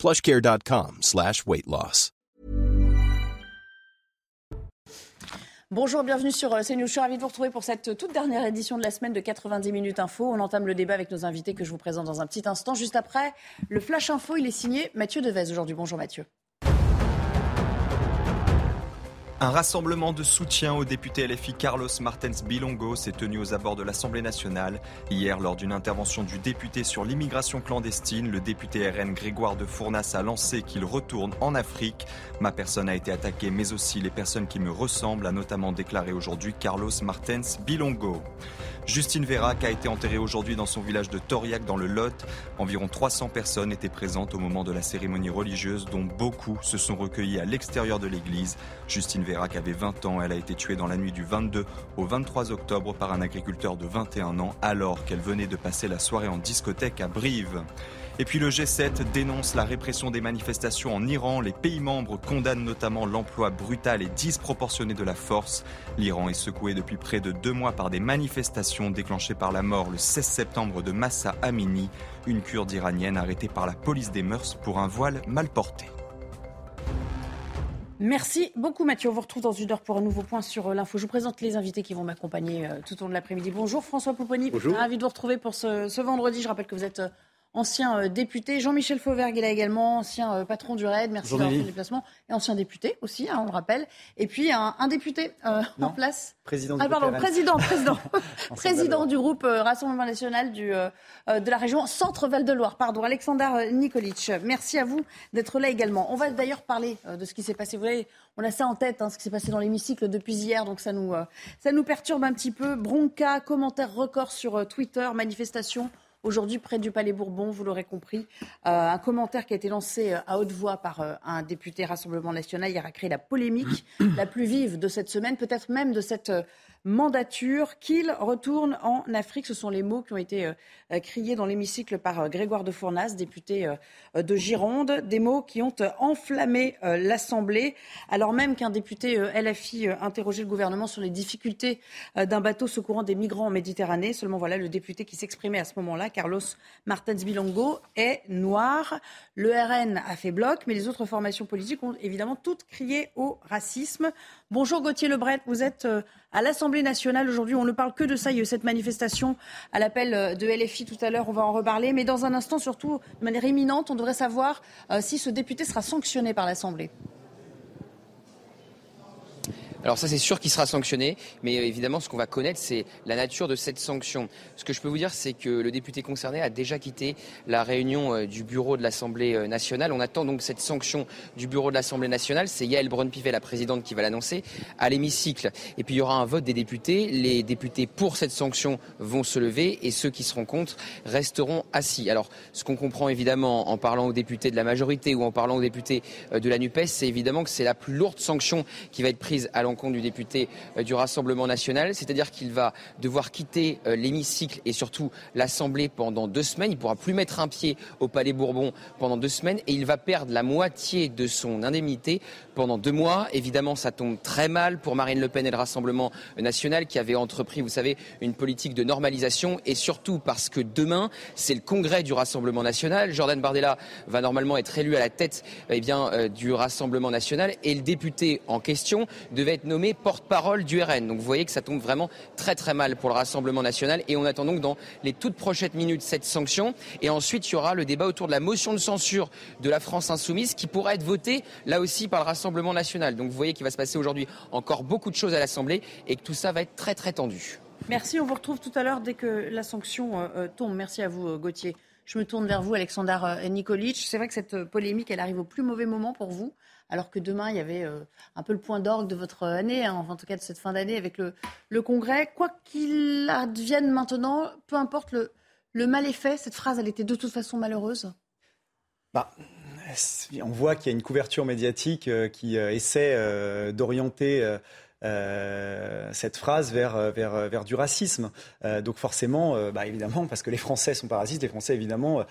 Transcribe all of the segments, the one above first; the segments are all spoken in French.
plushcare.com slash. Bonjour, bienvenue sur euh, CNews. Je suis ravie de vous retrouver pour cette toute dernière édition de la semaine de 90 minutes info. On entame le débat avec nos invités que je vous présente dans un petit instant. Juste après, le Flash Info, il est signé Mathieu Devez aujourd'hui. Bonjour Mathieu. Un rassemblement de soutien au député LFI Carlos Martens Bilongo s'est tenu aux abords de l'Assemblée nationale. Hier, lors d'une intervention du député sur l'immigration clandestine, le député RN Grégoire de Fournas a lancé qu'il retourne en Afrique. Ma personne a été attaquée, mais aussi les personnes qui me ressemblent, a notamment déclaré aujourd'hui Carlos Martens Bilongo. Justine Vérac a été enterrée aujourd'hui dans son village de Toriac dans le Lot. Environ 300 personnes étaient présentes au moment de la cérémonie religieuse dont beaucoup se sont recueillis à l'extérieur de l'église. Justine Vérac avait 20 ans. Elle a été tuée dans la nuit du 22 au 23 octobre par un agriculteur de 21 ans alors qu'elle venait de passer la soirée en discothèque à Brive. Et puis le G7 dénonce la répression des manifestations en Iran. Les pays membres condamnent notamment l'emploi brutal et disproportionné de la force. L'Iran est secoué depuis près de deux mois par des manifestations déclenchées par la mort le 16 septembre de Massa Amini, une kurde iranienne arrêtée par la police des mœurs pour un voile mal porté. Merci beaucoup Mathieu. On vous retrouve dans une heure pour un nouveau point sur euh, l'info. Je vous présente les invités qui vont m'accompagner euh, tout au long de l'après-midi. Bonjour François Pouponi. Bonjour. Ravi de vous retrouver pour ce, ce vendredi. Je rappelle que vous êtes euh, ancien euh, député. Jean-Michel Fauvergue est là également, ancien euh, patron du RAID. Merci d'avoir fait le déplacement. Et ancien député aussi, hein, on le rappelle. Et puis un, un député euh, en place. Président du Ah pardon, président, président, président du groupe Rassemblement National du, euh, de la région Centre-Val de Loire. Pardon, Alexander euh, Nikolic. Merci à vous d'être là également. On va d'ailleurs parler de ce qui s'est passé. Vous voyez, on a ça en tête, hein, ce qui s'est passé dans l'hémicycle depuis hier, donc ça nous, euh, ça nous perturbe un petit peu. Bronca, commentaire record sur Twitter, manifestation. Aujourd'hui, près du Palais Bourbon, vous l'aurez compris, euh, un commentaire qui a été lancé euh, à haute voix par euh, un député Rassemblement National hier a créé la polémique la plus vive de cette semaine, peut-être même de cette mandature, qu'il retourne en Afrique. Ce sont les mots qui ont été euh, euh, criés dans l'hémicycle par euh, Grégoire de Fournas, député de Gironde, des mots qui ont enflammé l'Assemblée, alors même qu'un député LFI interrogeait le gouvernement sur les difficultés d'un bateau secourant des migrants en Méditerranée. Seulement voilà, le député qui s'exprimait à ce moment-là, Carlos Martens Bilongo, est noir. Le RN a fait bloc, mais les autres formations politiques ont évidemment toutes crié au racisme. Bonjour Gauthier Lebret, vous êtes à l'Assemblée nationale aujourd'hui. On ne parle que de ça. Il y a eu cette manifestation à l'appel euh, de LFI tout à l'heure. On va en reparler. Mais dans un instant, surtout de manière imminente, on devrait savoir euh, si ce député sera sanctionné par l'Assemblée. Alors ça c'est sûr qu'il sera sanctionné, mais euh, évidemment ce qu'on va connaître c'est la nature de cette sanction. Ce que je peux vous dire c'est que le député concerné a déjà quitté la réunion euh, du bureau de l'Assemblée euh, nationale. On attend donc cette sanction du bureau de l'Assemblée nationale. C'est Yael Braun-Pivet, la présidente, qui va l'annoncer à l'hémicycle. Et puis il y aura un vote des députés. Les députés pour cette sanction vont se lever et ceux qui seront contre resteront assis. Alors ce qu'on comprend évidemment en parlant aux députés de la majorité ou en parlant aux députés de la NUPES, c'est évidemment que c'est la plus lourde sanction qui va être prise à l'encontre du député euh, du Rassemblement national, c'est-à-dire qu'il va devoir quitter euh, l'hémicycle et surtout l'Assemblée pendant deux semaines. Il ne pourra plus mettre un pied au Palais Bourbon pendant deux semaines et il va perdre la moitié de son indemnité pendant deux mois. Évidemment, ça tombe très mal pour Marine Le Pen et le Rassemblement national qui avait entrepris, vous savez, une politique de normalisation et surtout parce que demain, c'est le congrès du Rassemblement national. Jordan Bardella va normalement être élu à la tête eh bien, euh, du Rassemblement national et le député en question devait être nommé porte-parole du RN. Donc vous voyez que ça tombe vraiment très très mal pour le Rassemblement national et on attend donc dans les toutes prochaines minutes cette sanction et ensuite il y aura le débat autour de la motion de censure de la France insoumise qui pourra être votée là aussi par le Rassemblement national. Donc vous voyez qu'il va se passer aujourd'hui encore beaucoup de choses à l'Assemblée et que tout ça va être très très tendu. Merci, on vous retrouve tout à l'heure dès que la sanction euh, euh, tombe. Merci à vous, euh, Gauthier. Je me tourne vers vous, Alexander euh, Nikolic. C'est vrai que cette polémique, elle arrive au plus mauvais moment pour vous, alors que demain, il y avait euh, un peu le point d'orgue de votre année, hein, en tout cas de cette fin d'année avec le, Congrès. Quoi qu'il advienne maintenant, peu importe le, mal est fait, cette phrase, elle était de toute façon malheureuse. Bah, on voit qu'il y a une couverture médiatique qui essaie d'orienter euh, cette phrase vers, euh, vers, euh, vers du racisme. donc forcément, bah, évidemment, parce que les Français sont pas racistes, les Français évidemment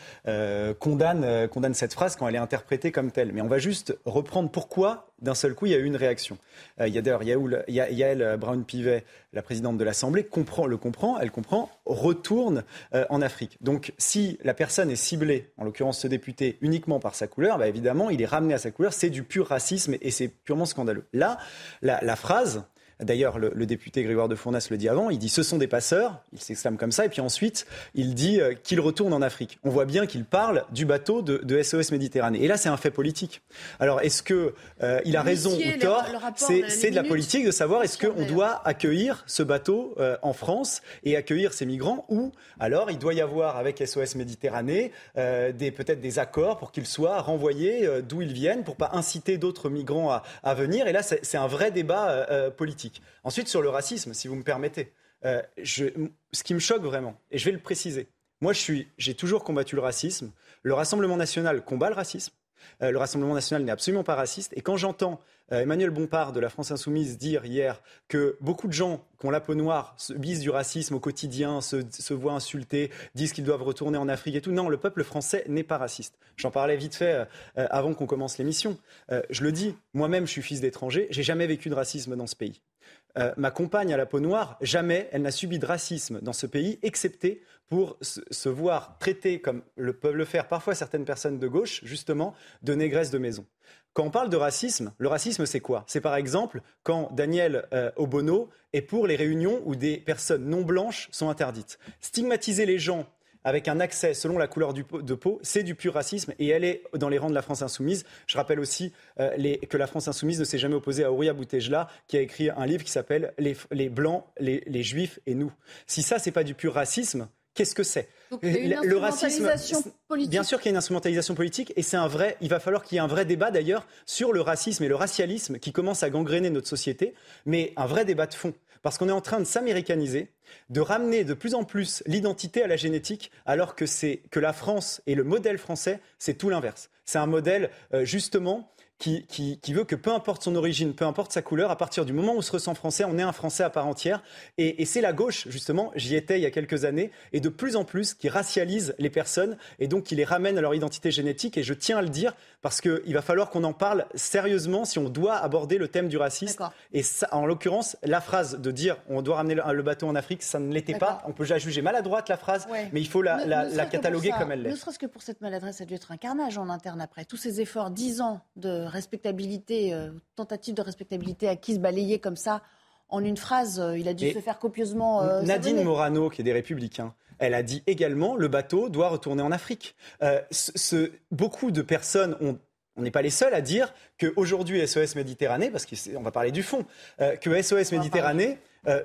condamnent, condamnent cette phrase quand elle est interprétée comme telle. Mais on va juste reprendre pourquoi d'un seul coup il y a eu une réaction. il y a d'ailleurs Yael Brown-Pivet, la présidente de l'Assemblée, comprend, le comprend, elle comprend, retourne en Afrique. Donc si la personne est ciblée, en l'occurrence ce député, uniquement par sa couleur, bah, évidemment il est ramené à sa couleur, c'est du pur racisme et c'est purement scandaleux. Là, la phrase D'ailleurs, le, député Grégoire de Fournas le dit avant, il dit ce sont des passeurs, il s'exclame comme ça, et puis ensuite, il dit euh, qu'il retourne en Afrique. On voit bien qu'il parle du bateau de, SOS Méditerranée. Et là, c'est un fait politique. Alors, est-ce qu'il euh, a raison ou tort C'est de la politique de savoir est-ce qu'on doit accueillir ce bateau euh, en France et accueillir ces migrants, ou alors il doit y avoir avec SOS Méditerranée peut-être des accords pour qu'ils soient renvoyés d'où ils viennent, pour pas inciter d'autres migrants à, à, venir. Et là, c'est un vrai débat politique. Ensuite, sur le racisme, si vous me permettez, euh, ce qui me choque vraiment, et je vais le préciser, moi j'ai toujours combattu le racisme, le Rassemblement national combat le racisme, euh, le Rassemblement national n'est absolument pas raciste, et quand j'entends euh, Emmanuel Bompard de la France Insoumise dire hier que beaucoup de gens qui ont la peau noire bisent du racisme au quotidien, se, voient insultés, disent qu'ils doivent retourner en Afrique et tout. Non, le peuple français n'est pas raciste. J'en parlais vite fait avant qu'on commence l'émission. je le dis, moi-même je suis fils d'étranger, j'ai jamais vécu de racisme dans ce pays. Euh, ma compagne à la peau noire, jamais elle n'a subi de racisme dans ce pays, excepté pour se, voir traiter, comme peuvent le faire parfois certaines personnes de gauche, justement, de négresse de maison. Quand on parle de racisme, le racisme, c'est quoi? C'est par exemple quand Daniel euh, Obono est pour les réunions où des personnes non blanches sont interdites. Stigmatiser les gens avec un accès selon la couleur de peau, c'est du pur racisme et elle est dans les rangs de la France insoumise. Je rappelle aussi euh, que la France insoumise ne s'est jamais opposée à Ouria Boutejla, qui a écrit un livre qui s'appelle les, Blancs, les, Juifs et nous. Si ça, c'est pas du pur racisme, qu'est-ce que c'est? Le racisme, politique. bien sûr qu'il y a une instrumentalisation politique, et c'est un vrai. Il va falloir qu'il y ait un vrai débat d'ailleurs sur le racisme et le racialisme qui commence à gangréner notre société, mais un vrai débat de fond parce qu'on est en train de s'américaniser, de ramener de plus en plus l'identité à la génétique, alors que la France et le modèle français, c'est tout l'inverse. C'est un modèle euh, justement qui, qui, veut que peu importe son origine, peu importe sa couleur, à partir du moment où on se ressent français, on est un Français à part entière. Et, et c'est la gauche, justement, j'y étais il y a quelques années, et de plus en plus qui racialise les personnes et donc qui les ramène à leur identité génétique. Et je tiens à le dire parce qu'il va falloir qu'on en parle sérieusement si on doit aborder le thème du racisme. Et ça, en l'occurrence, la phrase de dire on doit ramener le, bateau en Afrique, ça ne l'était pas. On peut déjà juger maladroite la phrase, mais il faut la, la cataloguer comme elle l'est. Ne serait-ce que pour cette maladresse, ça a dû être un carnage en interne après. Tous ces efforts, dix ans de respectabilité, euh, tentative de respectabilité acquise, balayée comme ça en une phrase. Euh, il a dû se faire copieusement. Euh, Nadine Morano, qui est des Républicains, elle a dit également le bateau doit retourner en Afrique. Ce, beaucoup de personnes ont on n'est pas les seuls à dire qu'aujourd'hui SOS Méditerranée, parce qu'on va parler du fond, que SOS Méditerranée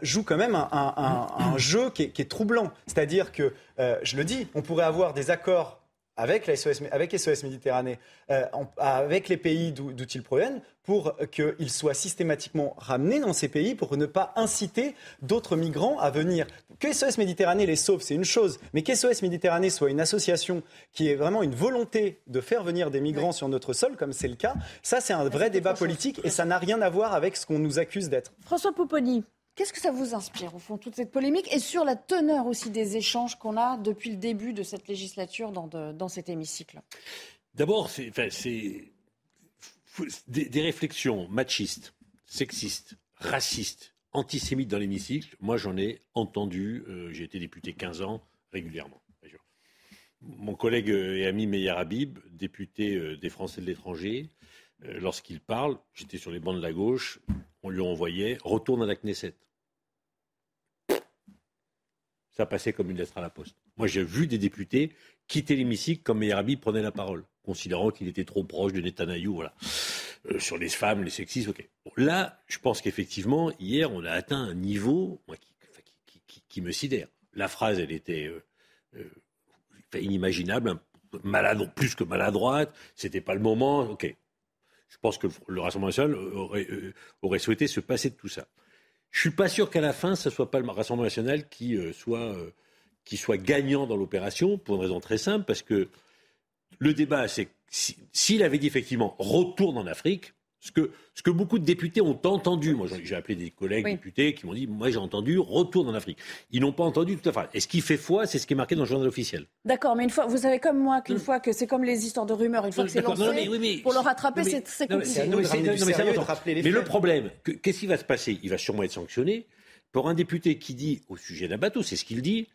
joue quand même un, jeu qui est, troublant. C'est-à-dire que, je le dis, on pourrait avoir des accords avec, la SOS, avec SOS Méditerranée, euh, avec les pays d'où ils proviennent, pour qu'ils soient systématiquement ramenés dans ces pays pour ne pas inciter d'autres migrants à venir. Que SOS Méditerranée les sauve, c'est une chose, mais que SOS Méditerranée soit une association qui ait vraiment une volonté de faire venir des migrants sur notre sol, comme c'est le cas, ça c'est un vrai débat politique et ça n'a rien à voir avec ce qu'on nous accuse d'être. François Pouponi, Qu'est-ce que ça vous inspire, au fond, toute cette polémique et sur la teneur aussi des échanges qu'on a depuis le début de cette législature dans, dans cet hémicycle? D'abord, c'est des, réflexions machistes, sexistes, racistes, antisémites dans l'hémicycle. Moi, j'en ai entendu, euh, j'ai été député 15 ans, régulièrement. Mon collègue et ami Meir Habib, député euh, des Français de l'étranger, euh, lorsqu'il parle, j'étais sur les bancs de la gauche, on lui envoyait retourne à la Knesset. Ça passait comme une lettre à la poste. Moi, j'ai vu des députés quitter l'hémicycle quand Meir prenait la parole, considérant qu'il était trop proche de Netanyahou, voilà. Euh, sur les femmes, les sexistes, ok. là, je pense qu'effectivement, hier, on a atteint un niveau qui, me sidère. La phrase, elle était euh, euh, inimaginable, plus que maladroite, c'était pas le moment, ok. Je pense que le Rassemblement national aurait, aurait souhaité se passer de tout ça. Je suis pas sûr qu'à la fin, ce soit pas le Rassemblement national qui euh, soit euh, qui soit gagnant dans l'opération pour une raison très simple, parce que le débat, c'est s'il avait dit effectivement retourne en Afrique, ce que, ce que beaucoup de députés ont entendu, moi j'ai appelé des collègues députés qui m'ont dit, moi j'ai entendu retourne en Afrique. Ils n'ont pas entendu tout à fait. Et ce qui fait foi, c'est ce qui est marqué dans le journal officiel. D'accord, mais une fois, vous savez comme moi qu'une fois que c'est comme les histoires de rumeurs, une fois que c'est lancé, pour le rattraper, c'est compliqué. Mais, le problème, qu'est-ce qui va se passer? Il va sûrement être sanctionné pour un député qui dit au sujet d'un bateau, c'est ce qu'il dit,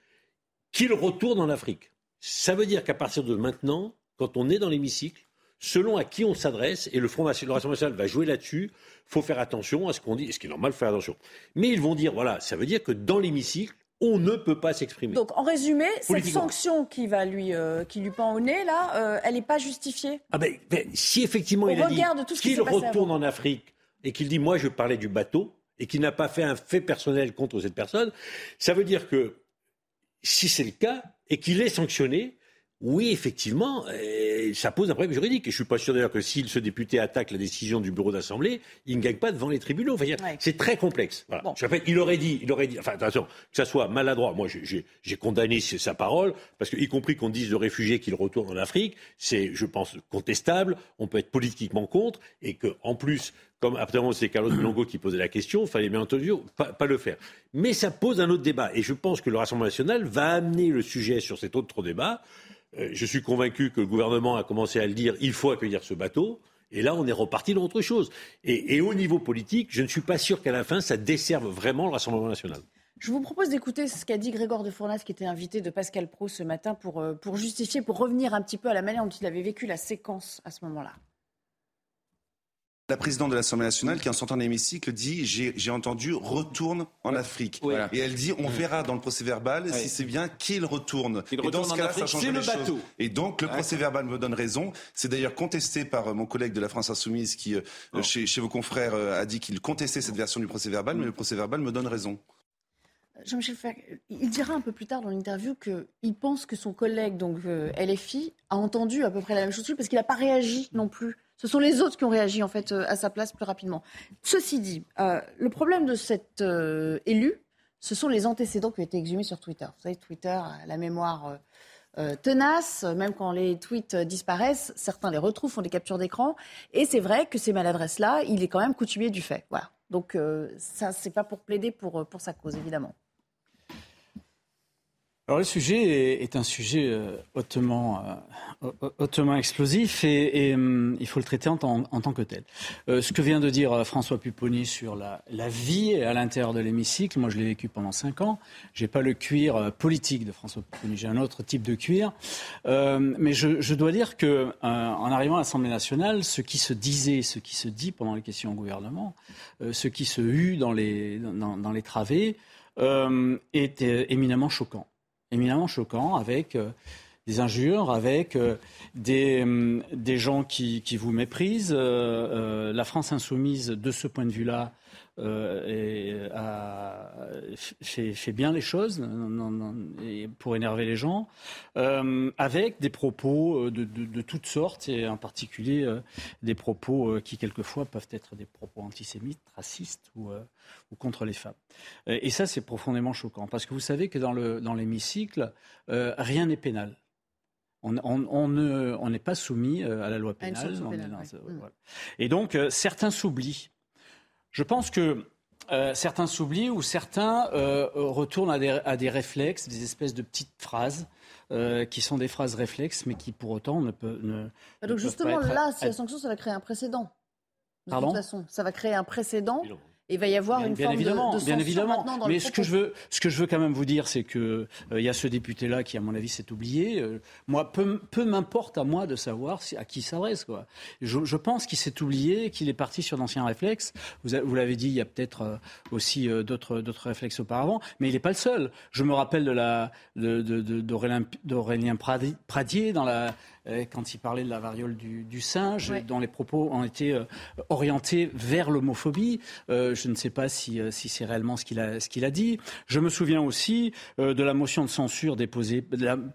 qu'il retourne en Afrique. Ça veut dire qu'à partir de maintenant, quand on est dans l'hémicycle, selon à qui on s'adresse, et le Front Rassemblement national va jouer là-dessus, faut faire attention à ce qu'on dit, ce qui est normal, faire attention. Mais ils vont dire, voilà, ça veut dire que dans l'hémicycle, on ne peut pas s'exprimer. Donc, en résumé, cette sanction qui va lui, euh, qui lui pend au nez, là, euh, elle n'est pas justifiée? Ah ben, ben si effectivement il a dit qu'il retourne en Afrique et qu'il dit, moi, je parlais du bateau et qu'il n'a pas fait un fait personnel contre cette personne, ça veut dire que si c'est le cas et qu'il est sanctionné, oui, effectivement, euh, ça pose un problème juridique. Et je suis pas sûr d'ailleurs que si ce député attaque la décision du bureau d'assemblée, il ne gagne pas devant les tribunaux. C'est très complexe. Je il aurait dit, il aurait dit, enfin attention, que ça soit maladroit. Moi, j'ai condamné sa parole parce que, y compris qu'on dise de réfugiés qu'il retourne en Afrique, c'est, je pense, contestable. On peut être politiquement contre et que, en plus, comme après c'est Carlos Longo qui posait la question, il fallait bien entendu pas, pas, le faire. Mais ça pose un autre débat. Et je pense que le Rassemblement national va amener le sujet sur cet autre débat. Euh, je suis convaincu que le gouvernement a commencé à le dire, il faut accueillir ce bateau. Et là, on est reparti dans autre chose. Et, au niveau politique, je ne suis pas sûr qu'à la fin, ça desserve vraiment le Rassemblement national. Je vous propose d'écouter ce qu'a dit Grégoire de Fournas, qui était invité de Pascal Pro ce matin, pour, euh, pour justifier, pour revenir un petit peu à la manière dont il avait vécu la séquence à ce moment-là. La présidente de l'Assemblée nationale, qui en sortant de l'hémicycle, dit J'ai entendu retourne en Afrique. Et elle dit On verra dans le procès verbal si c'est bien qu'il retourne. et dans ce cas-là, ça change les choses. Et donc, le procès verbal me donne raison. C'est d'ailleurs contesté par euh, mon collègue de la France Insoumise, qui, euh, chez, vos confrères, euh, a dit qu'il contestait cette version du procès verbal, mais le procès verbal me donne raison. Jean-Michel il dira un peu plus tard dans l'interview qu'il pense que son collègue, donc LFI, a entendu à peu près la même chose parce qu'il n'a pas réagi non plus ce sont les autres qui ont réagi en fait euh, à sa place plus rapidement. Ceci dit, euh, le problème de cet euh, élu, ce sont les antécédents qui ont été exhumés sur Twitter. Vous savez, Twitter a la mémoire tenace, même quand les tweets disparaissent, certains les retrouvent, font des captures d'écran. Et c'est vrai que ces maladresses-là, il est quand même coutumier du fait. Voilà. Donc ça, c'est pas pour plaider pour, pour sa cause, évidemment. Alors le sujet est, un sujet euh, hautement, euh, hautement explosif et, hum, il faut le traiter en, tant que tel. Euh, ce que vient de dire François Pupponi sur la, vie à l'intérieur de l'hémicycle, moi je l'ai vécu pendant cinq ans. J'ai pas le cuir politique de François Pupponi, j'ai un autre type de cuir. mais je, dois dire que en arrivant à l'Assemblée nationale, ce qui se disait, ce qui se dit pendant les questions au gouvernement, ce qui se eut dans les, dans, dans les travées, est éminemment choquant éminemment choquant avec euh, des injures, avec euh, des, hum, des, gens qui, vous méprisent. Euh, la France insoumise, de ce point de vue-là, euh, a, fait, bien les choses pour énerver les gens, euh, avec des propos de, de, toutes sortes, et en particulier euh, des propos qui quelquefois peuvent être des propos antisémites, racistes ou, ou contre les femmes. Et ça, c'est profondément choquant, parce que vous savez que dans l'hémicycle, dans rien n'est pénal. On, on n'est pas soumis à la loi pénale. Et donc, certains s'oublient. Je pense que euh, certains s'oublient ou certains euh, retournent à des, réflexes, des espèces de petites phrases euh, qui sont des phrases réflexes, mais qui pour autant ne peuvent. Ne, bah Donc justement, là, si la sanction, ça va créer un précédent. De toute façon, ça va créer un précédent il va y avoir une forme évidemment, de, de bien évidemment. Mais ce que je veux, ce que je veux quand même vous dire, c'est que euh, il y a ce député-là qui, à mon avis, s'est oublié. Euh, moi, peu, peu m'importe à moi de savoir à qui il s'adresse. Quoi. Je, je pense qu'il s'est oublié, qu'il est parti sur d'anciens réflexes. Vous, vous l'avez dit, il y a peut-être euh, aussi d'autres, d'autres réflexes auparavant, mais il n'est pas le seul. Je me rappelle de la de, de, d'Aurélien Pradier dans la quand il parlait de la variole du, singe, dont les propos ont été euh, orientés vers l'homophobie. Euh, je ne sais pas si, c'est réellement ce qu'il a, ce a dit. Je me souviens aussi de la motion de censure déposée,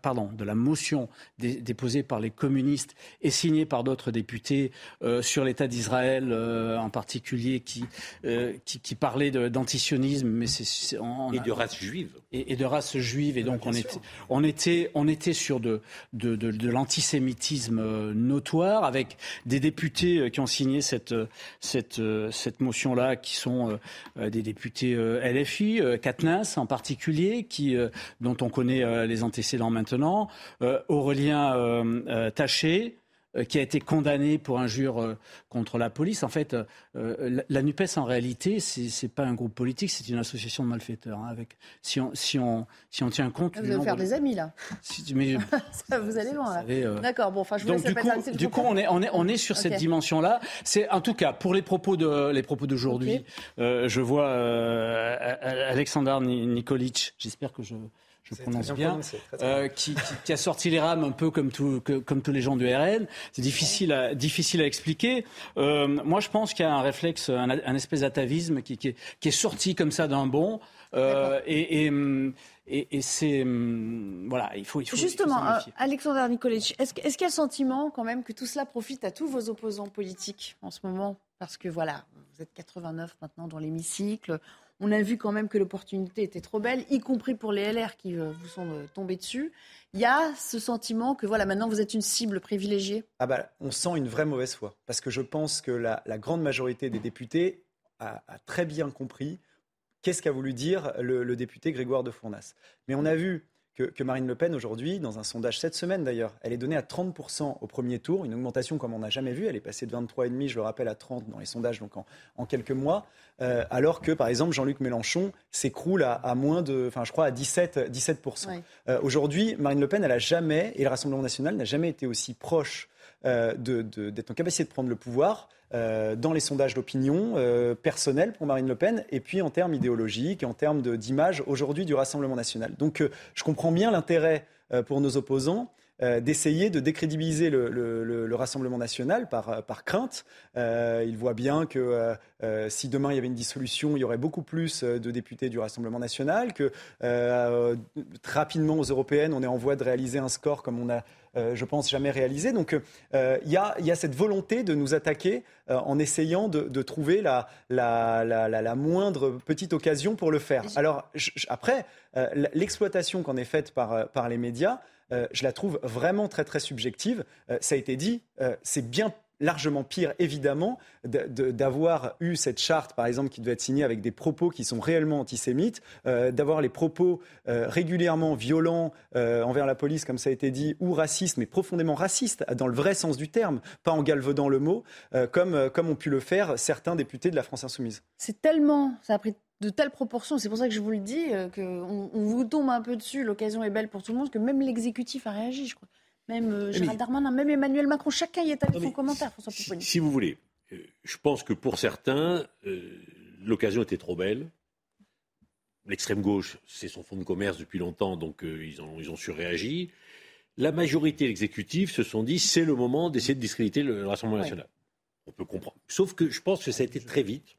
pardon, de la motion déposée par les communistes et signée par d'autres députés sur l'État d'Israël, en particulier, qui, qui, parlait d'antisionisme, mais c'est et de race juive et, de race juive. Et donc on était, on était, on était sur de, de, de, de l'antisémitisme d'antisémitisme notoire, avec des députés qui ont signé cette, cette, cette motion-là, qui sont des députés LFI, Katnas en particulier, qui, dont on connaît les antécédents maintenant, Aurélien Taché, euh, qui a été condamné pour injure euh, contre la police. En fait, euh, la NUPES, en réalité, ce n'est pas un groupe politique, c'est une association de malfaiteurs. Hein, avec, si, on, si, on, si on tient compte... Vous allez faire des amis, là. mais, vous allez loin, là. D'accord, bon, enfin, je vous donc, du coup, du coup, on est, on est, on est sur cette dimension-là. C'est, en tout cas, pour les propos, de, les propos d'aujourd'hui, je vois Alexander Nikolic, j'espère que je je prononce bien, euh, qui, a sorti les rames un peu comme, tout, comme tous les gens du RN. C'est difficile à, difficile à expliquer. Euh, moi, je pense qu'il y a un réflexe, un, espèce d'atavisme qui, qui, est, sorti comme ça d'un bond. Euh, et, et, c'est voilà, il faut, il faut justement, Alexandre Nikolic, est-ce, est-ce qu'il y a le sentiment quand même que tout cela profite à tous vos opposants politiques en ce moment? Parce que voilà, vous êtes 89 maintenant dans l'hémicycle. On a vu quand même que l'opportunité était trop belle, y compris pour les LR qui euh, vous sont tombés dessus. Il y a ce sentiment que voilà, maintenant vous êtes une cible privilégiée ah bah, On sent une vraie mauvaise foi. Parce que je pense que la, grande majorité des députés a, très bien compris qu'est-ce qu'a voulu dire le, député Grégoire de Fournas. Mais on a vu que, Marine Le Pen aujourd'hui, dans un sondage cette semaine d'ailleurs, elle est donnée à 30% au premier tour, une augmentation comme on n'a jamais vu. Elle est passée de 23,5, je le rappelle, à 30 dans les sondages donc en, quelques mois. Euh, alors que par exemple Jean-Luc Mélenchon s'écroule à, moins de, enfin je crois à 17, 17%. Euh, aujourd'hui, Marine Le Pen, elle a jamais, et le Rassemblement national n'a jamais été aussi proche euh, d'être en capacité de prendre le pouvoir euh, dans les sondages d'opinion euh, personnels pour Marine Le Pen et puis en termes idéologiques, en termes d'image aujourd'hui du Rassemblement national. Donc euh, je comprends bien l'intérêt pour nos opposants d'essayer de décrédibiliser le, Rassemblement national par, par crainte. ils voient bien que si demain il y avait une dissolution, il y aurait beaucoup plus de députés du Rassemblement national, que rapidement aux européennes, on est en voie de réaliser un score comme on a euh, je pense, jamais réalisé. Donc euh, il y, a, cette volonté de nous attaquer euh, en essayant de, trouver la, moindre petite occasion pour le faire. Alors après, l'exploitation qu'en est faite par, par les médias, je la trouve vraiment très très subjective. ça a été dit, c'est bien largement pire, évidemment, d'avoir eu cette charte, par exemple, qui doit être signée avec des propos qui sont réellement antisémites, euh, d'avoir les propos euh, régulièrement violents euh, envers la police, comme ça a été dit, ou racistes, mais profondément racistes, dans le vrai sens du terme, pas en galvaudant le mot, comme, comme ont pu le faire certains députés de la France insoumise. C'est tellement, ça a pris de telles proportions, c'est pour ça que je vous le dis, qu'on on vous tombe un peu dessus, l'occasion est belle pour tout le monde, que même l'exécutif a réagi, je crois. Même euh, Gérald Darmanin, même Emmanuel Macron, chacun y est allé son commentaire, François si, si, vous voulez, euh, je pense que pour certains, euh, l'occasion était trop belle. L'extrême gauche, c'est son fonds de commerce depuis longtemps, donc ils, ont, ils ont surréagi. La majorité, l'exécutif, se sont dit c'est le moment d'essayer de discréditer le, Rassemblement national. On peut comprendre. Sauf que je pense que ça a été très vite,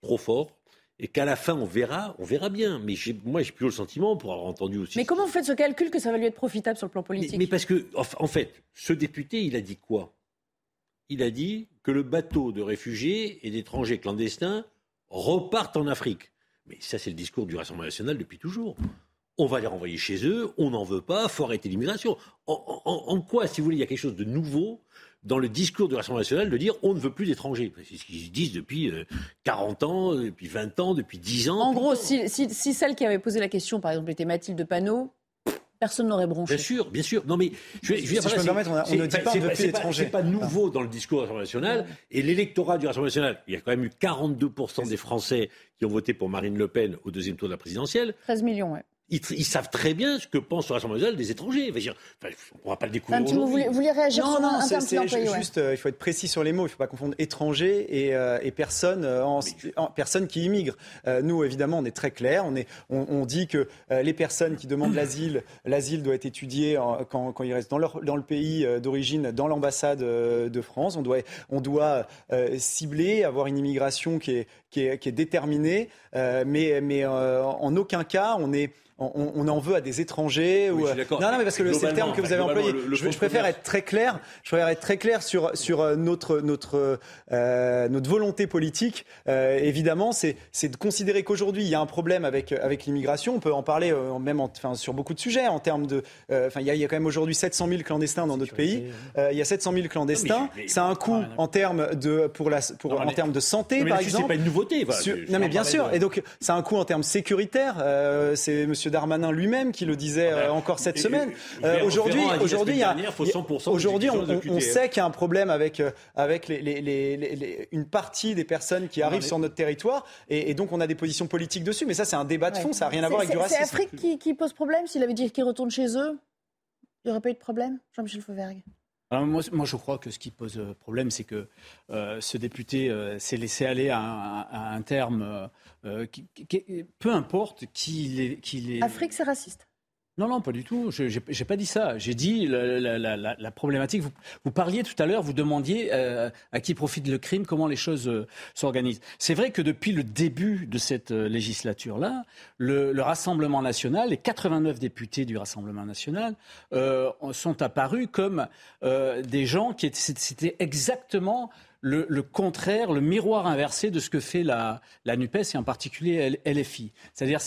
trop fort et qu'à la fin on verra, on verra bien. Mais moi j'ai plus le sentiment, pour avoir entendu aussi. Mais comment vous faites ce calcul que ça va lui être profitable sur le plan politique mais, parce que, en fait, ce député, il a dit quoi? Il a dit que le bateau de réfugiés et d'étrangers clandestins repartent en Afrique. Mais ça, c'est le discours du Rassemblement national depuis toujours. On va les renvoyer chez eux, on n'en veut pas, faut arrêter l'immigration. en, quoi, si vous voulez, il y a quelque chose de nouveau dans le discours du Rassemblement national de dire on ne veut plus d'étrangers. C'est ce qu'ils disent depuis 40 euh, ans, depuis 20 ans, depuis 10 ans. En gros, si, celle qui avait posé la question, par exemple, était Mathilde Panot, personne n'aurait bronché. Bien sûr, bien sûr. Non, mais je vais, je si je me permettre, on, ne dit pas on plus d'étrangers. C'est pas nouveau dans le discours du Rassemblement national. Et l'électorat du Rassemblement national, il y a quand même eu 42% des Français qui ont voté pour Marine Le Pen au deuxième tour de la présidentielle. 13 millions, oui ils, savent très bien ce que pense le Rassemblement national des étrangers. Enfin, on ne va pas le découvrir. vous, voulez, vous réagir non, sur non, c'est juste, euh, il faut être précis sur les mots. Il ne faut pas confondre étrangers et, euh, et personnes, euh, en, qui immigrent. nous, évidemment, on est très clair. On, est, on, dit que les personnes qui demandent l'asile, l'asile doit être étudié quand, quand, ils restent dans, leur, dans le pays d'origine, dans l'ambassade de France. On doit, on doit cibler, avoir une immigration qui est, qui est, qui est déterminée, mais, mais en aucun cas on est on, en veut à des étrangers ou, non, non, mais parce que c'est le terme que vous avez employé. je, préfère être très clair. Je préfère être très clair sur sur notre notre notre volonté politique. évidemment, c'est c'est de considérer qu'aujourd'hui il y a un problème avec avec l'immigration. On peut en parler même enfin sur beaucoup de sujets en termes de. Enfin, il y, a quand même aujourd'hui 700 000 clandestins dans notre pays. il y a 700 000 clandestins. Ça a un coût en termes de pour la pour en termes de santé, par exemple. C'est non, mais bien sûr. Et donc, ça a un coût en termes sécuritaires. Euh, c'est M. Darmanin lui-même qui le disait euh, encore cette semaine. Euh, aujourd'hui, aujourd'hui, il y a, aujourd'hui, on, sait qu'il y a un problème avec avec les, les, les, une partie des personnes qui arrivent sur notre territoire, et, donc on a des positions politiques dessus. Mais ça, c'est un débat de fond. Ça n'a rien à voir avec du racisme. C'est l'Afrique qui, qui, pose problème. S'il avait dit qu'il retourne chez eux, il n'y aurait pas eu de problème, Jean-Michel Fauvergue moi, moi, je crois que ce qui pose euh, problème, c'est que euh, ce député euh, s'est laissé aller à, un terme, qui, peu importe qui il est. Afrique, c'est raciste. Non, non, pas du tout. Je n'ai pas dit ça. J'ai dit la, problématique. Vous, parliez tout à l'heure, vous demandiez euh, à qui profite le crime, comment les choses euh, s'organisent. C'est vrai que depuis le début de cette euh, législature-là, le, Rassemblement national, les 89 députés du Rassemblement national sont apparus comme des gens qui étaient, c'était exactement le, contraire, le miroir inversé de ce que fait la, la NUPES et en particulier LFI. C'est-à-dire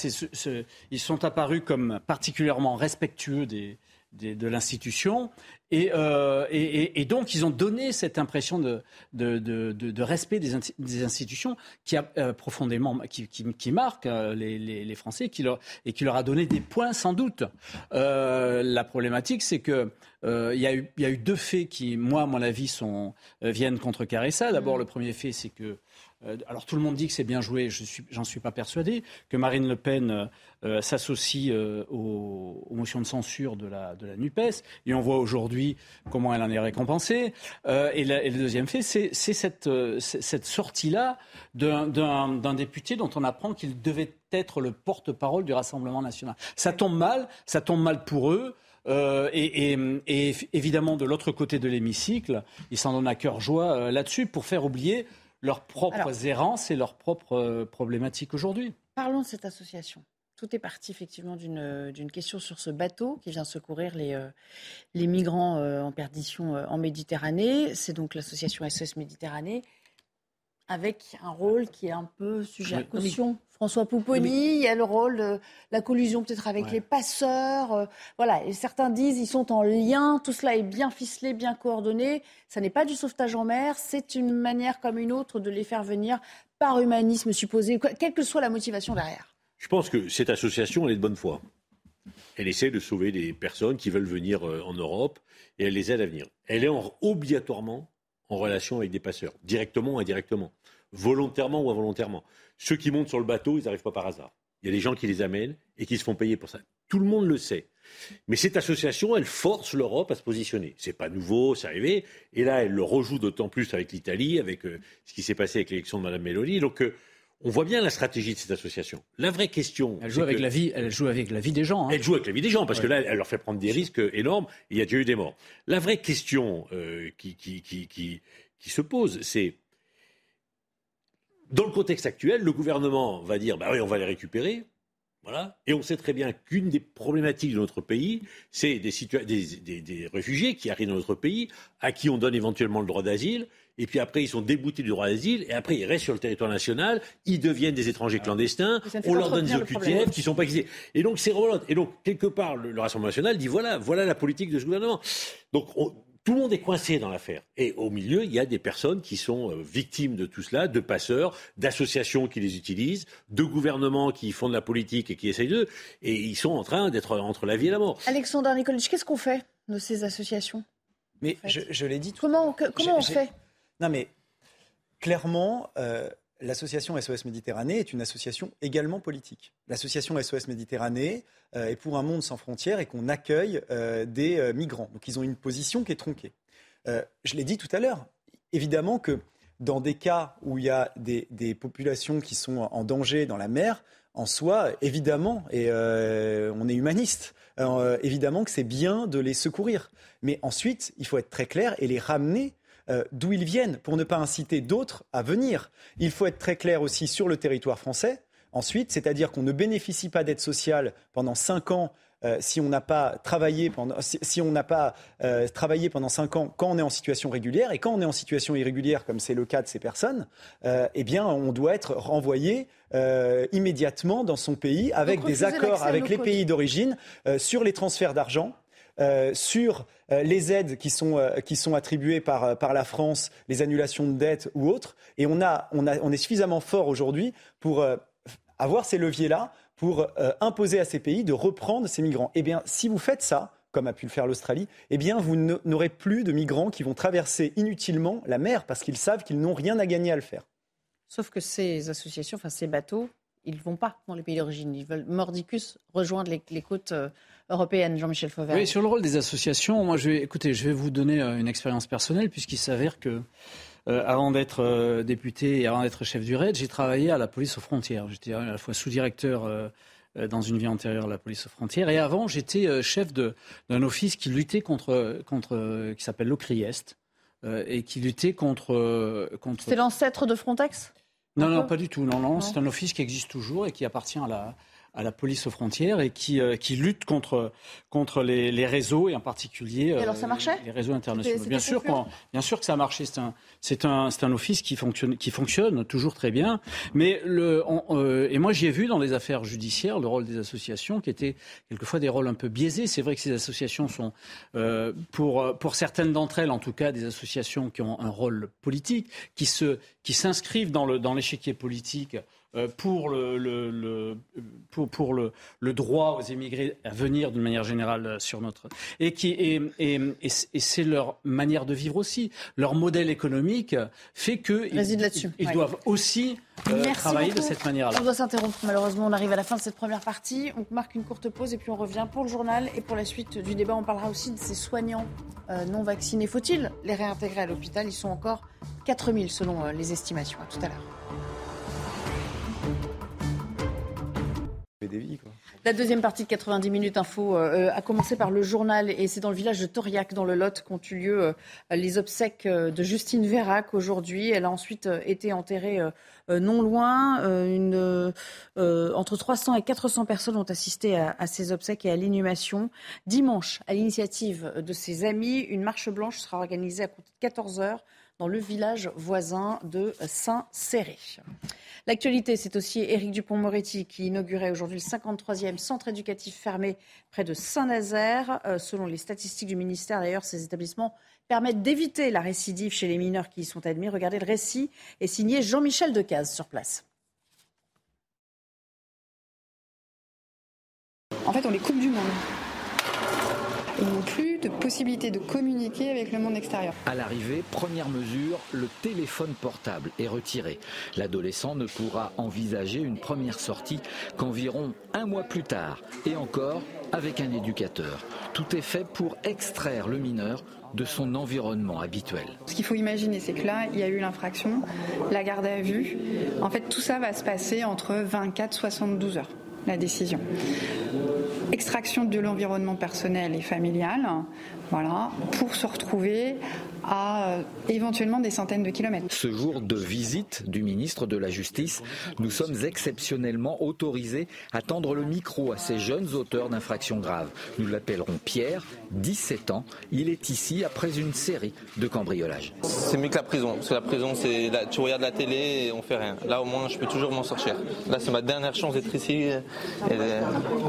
ils sont apparus comme particulièrement respectueux des, de l'institution. Euh, et, et, donc, ils ont donné cette impression de, de, de, respect des, des, institutions qui a euh, profondément, qui, qui, marque euh, les, les, Français qui leur, et qui leur a donné des points sans doute. la problématique, c'est que il y, a eu, y a eu deux faits qui, moi, à mon avis, sont, viennent contrecarrer ça. D'abord, mmh. le premier fait, c'est que alors tout le monde dit que c'est bien joué, je j'en suis, pas persuadé, que Marine Le Pen euh, euh, s'associe aux, motions de censure de la, NUPES, et on voit aujourd'hui comment elle en est récompensée. Et, le deuxième fait, c'est cette, cette sortie-là d'un député dont on apprend qu'il devait être le porte-parole du Rassemblement national. Ça tombe mal, ça tombe mal pour eux. et, évidemment, de l'autre côté de l'hémicycle, ils s'en donnent à cœur joie là-dessus pour faire oublier leurs propres errances et leurs propres euh, problématiques aujourd'hui. Parlons de cette association. Tout est parti effectivement d'une question sur ce bateau qui vient secourir les, euh, les migrants euh, en perdition en Méditerranée. C'est donc l'association SOS Méditerranée avec un rôle qui est un peu sujet à caution. François Pouponi, il y a le rôle de la collusion peut-être avec les passeurs. Euh, voilà, et certains disent ils sont en lien, tout cela est bien ficelé, bien coordonné. Ça n'est pas du sauvetage en mer, c'est une manière comme une autre de les faire venir par humanisme supposé, quelle que soit la motivation derrière. Je pense que cette association, elle est de bonne foi. Elle essaie de sauver des personnes qui veulent venir euh, en Europe et elle les aide à venir. Elle est obligatoirement en relation avec des passeurs, directement ou indirectement, volontairement ou involontairement. Ceux qui montent sur le bateau, ils n'arrivent pas par hasard. Il y a des gens qui les amènent et qui se font payer pour ça. Tout le monde le sait. Mais cette association, elle force l'Europe à se positionner. C'est pas nouveau, c'est arrivé. Et là, elle le rejoue d'autant plus avec l'Italie, avec euh, ce qui s'est passé avec l'élection de Mme Meloni. Donc, euh, on voit bien la stratégie de cette association. La vraie question. Elle joue avec la vie. Elle joue avec la vie des gens. Hein. Elle joue avec la vie des gens parce que là, elle leur fait prendre des risques énormes. il y a déjà eu des morts. La vraie question euh, qui, qui, qui, qui se pose, c'est dans le contexte actuel, le gouvernement va dire bah oui, on va les récupérer. Voilà. Et on sait très bien qu'une des problématiques de notre pays, c'est des, des, réfugiés qui arrivent dans notre pays, à qui on donne éventuellement le droit d'asile, et puis après ils sont déboutés du droit d'asile, et après ils restent sur le territoire national, ils deviennent des étrangers clandestins, on leur donne des OQTF qui sont pas existés. Et donc c'est. Et donc quelque part le, le, Rassemblement national dit voilà, voilà la politique de ce gouvernement. Donc on, tout le monde est coincé dans l'affaire. Et au milieu, il y a des personnes qui sont euh, victimes de tout cela, de passeurs, d'associations qui les utilisent, de gouvernements qui font de la politique et qui essayent d'eux. Et ils sont en train d'être entre la vie et la mort. Alexandre Nikolic, qu'est-ce qu'on fait de ces associations Mais je, l'ai dit. Comment, comment on fait? Non, mais clairement, euh, l'association SOS Méditerranée est une association également politique. L'association SOS Méditerranée euh, est pour un monde sans frontières et qu'on accueille euh, des euh, migrants. Donc ils ont une position qui est tronquée. je l'ai dit tout à l'heure, évidemment que dans des cas où il y a des, populations qui sont en danger dans la mer, en soi, évidemment, et on est humaniste, évidemment que c'est bien de les secourir. Mais ensuite, il faut être très clair et les ramener euh, d'où ils viennent pour ne pas inciter d'autres à venir. Il faut être très clair aussi sur le territoire français. ensuite, c'est-à-dire qu'on ne bénéficie pas d'aide sociale pendant 5 ans euh, si on n'a pas travaillé pendant si, on n'a pas euh, travaillé pendant cinq ans quand on est en situation régulière et quand on est en situation irrégulière comme c'est le cas de ces personnes, euh, eh bien on doit être renvoyé immédiatement dans son pays avec des accords avec les pays d'origine sur les transferts d'argent. Sur les aides qui sont, qui sont attribuées par, par la France, les annulations de dettes ou autres. Et on, a, on, a, on est suffisamment fort aujourd'hui pour avoir ces leviers-là pour euh, imposer à ces pays de reprendre ces migrants. Eh bien, si vous faites ça, comme a pu le faire l'Australie, eh bien, vous n'aurez plus de migrants qui vont traverser inutilement la mer parce qu'ils savent qu'ils n'ont rien à gagner à le faire. Sauf que ces associations, enfin ces bateaux, ils ne vont pas dans les pays d'origine. Ils veulent mordicus rejoindre les, côtes euh, européennes, Jean-Michel Fauvert. Oui, sur le rôle des associations, moi, je vais, écoutez, je vais vous donner euh, une expérience personnelle puisqu'il s'avère que euh, avant d'être euh, député et avant d'être chef du RAID, j'ai travaillé à la police aux frontières. J'étais à la fois sous-directeur euh, dans une vie antérieure à la police aux frontières. Et avant, j'étais chef d'un office qui luttait contre, contre qui s'appelle l'OCRIEST et qui luttait contre. contre... C'est l'ancêtre de Frontex? Non, non, pas du tout. Non, non, c'est un office qui existe toujours et qui appartient à la, à la police aux frontières et qui, euh, qui lutte contre, contre les, les, réseaux et en particulier alors ça marchait? les, réseaux internationaux. Bien sûr, bien sûr que ça a marché. C'est un, c'est un, c'est un office qui fonctionne, qui fonctionne toujours très bien. Mais le, euh, et moi, j'ai vu dans les affaires judiciaires le rôle des associations qui étaient quelquefois des rôles un peu biaisés. C'est vrai que ces associations sont, euh, pour, pour certaines d'entre elles en tout cas, des associations qui ont un rôle politique, qui, se, qui s'inscrivent dans, le, dans l'échiquier politique euh, pour, le, le, pour, pour le, le, droit aux émigrés à venir d'une manière générale euh, sur notre et qui et, et, et c'est leur manière de vivre aussi. Leur modèle économique fait que ils, ils doivent aussi euh, travailler de cette manière-là. On doit s'interrompre malheureusement on arrive à la fin de cette première partie. On marque une courte pause et puis on revient pour le journal et pour la suite du débat. On parlera aussi de ces soignants non vaccinés. Faut-il les réintégrer à l'hôpital? Ils sont encore 4000 selon les estimations. À tout à l'heure La deuxième partie de 90 minutes info euh, a commencé par le journal et c'est dans le village de Toriac, dans le Lot, qu'ont eu lieu euh, les obsèques euh, de Justine Vérac aujourd'hui. Elle a ensuite été enterrée non loin. Entre 300 et 400 personnes ont assisté à, à ces obsèques et à l'inhumation. Dimanche, à l'initiative de ses amis, une marche blanche sera organisée à compter de 14 heures dans le village voisin de Saint-Céré. L'actualité, c'est aussi Éric Dupont-Moretti qui inaugurait aujourd'hui le 53e centre éducatif fermé près de Saint-Nazaire. Euh, selon les statistiques du ministère, d'ailleurs, ces établissements permettent d'éviter la récidive chez les mineurs qui y sont admis. Regardez le récit est signé Jean-Michel Decaze sur place. En fait, on les coupe du monde. Plus de possibilité de communiquer avec le monde extérieur. À l'arrivée, première mesure, le téléphone portable est retiré. L'adolescent ne pourra envisager une première sortie qu'environ un mois plus tard, et encore avec un éducateur. Tout est fait pour extraire le mineur de son environnement habituel. Ce qu'il faut imaginer, c'est que là, il y a eu l'infraction, la garde à vue. En fait, tout ça va se passer entre 24 et 72 heures la décision. Extraction de l'environnement personnel et familial, voilà, pour se retrouver à euh, éventuellement des centaines de kilomètres. Ce jour de visite du ministre de la Justice, nous sommes exceptionnellement autorisés à tendre le micro à ces jeunes auteurs d'infractions graves. Nous l'appellerons Pierre, 17 ans. Il est ici après une série de cambriolages. C'est mieux que la prison, parce que la prison, c'est tu regardes la télé et on fait rien. Là, au moins, je peux toujours m'en sortir. Là, c'est ma dernière chance d'être ici et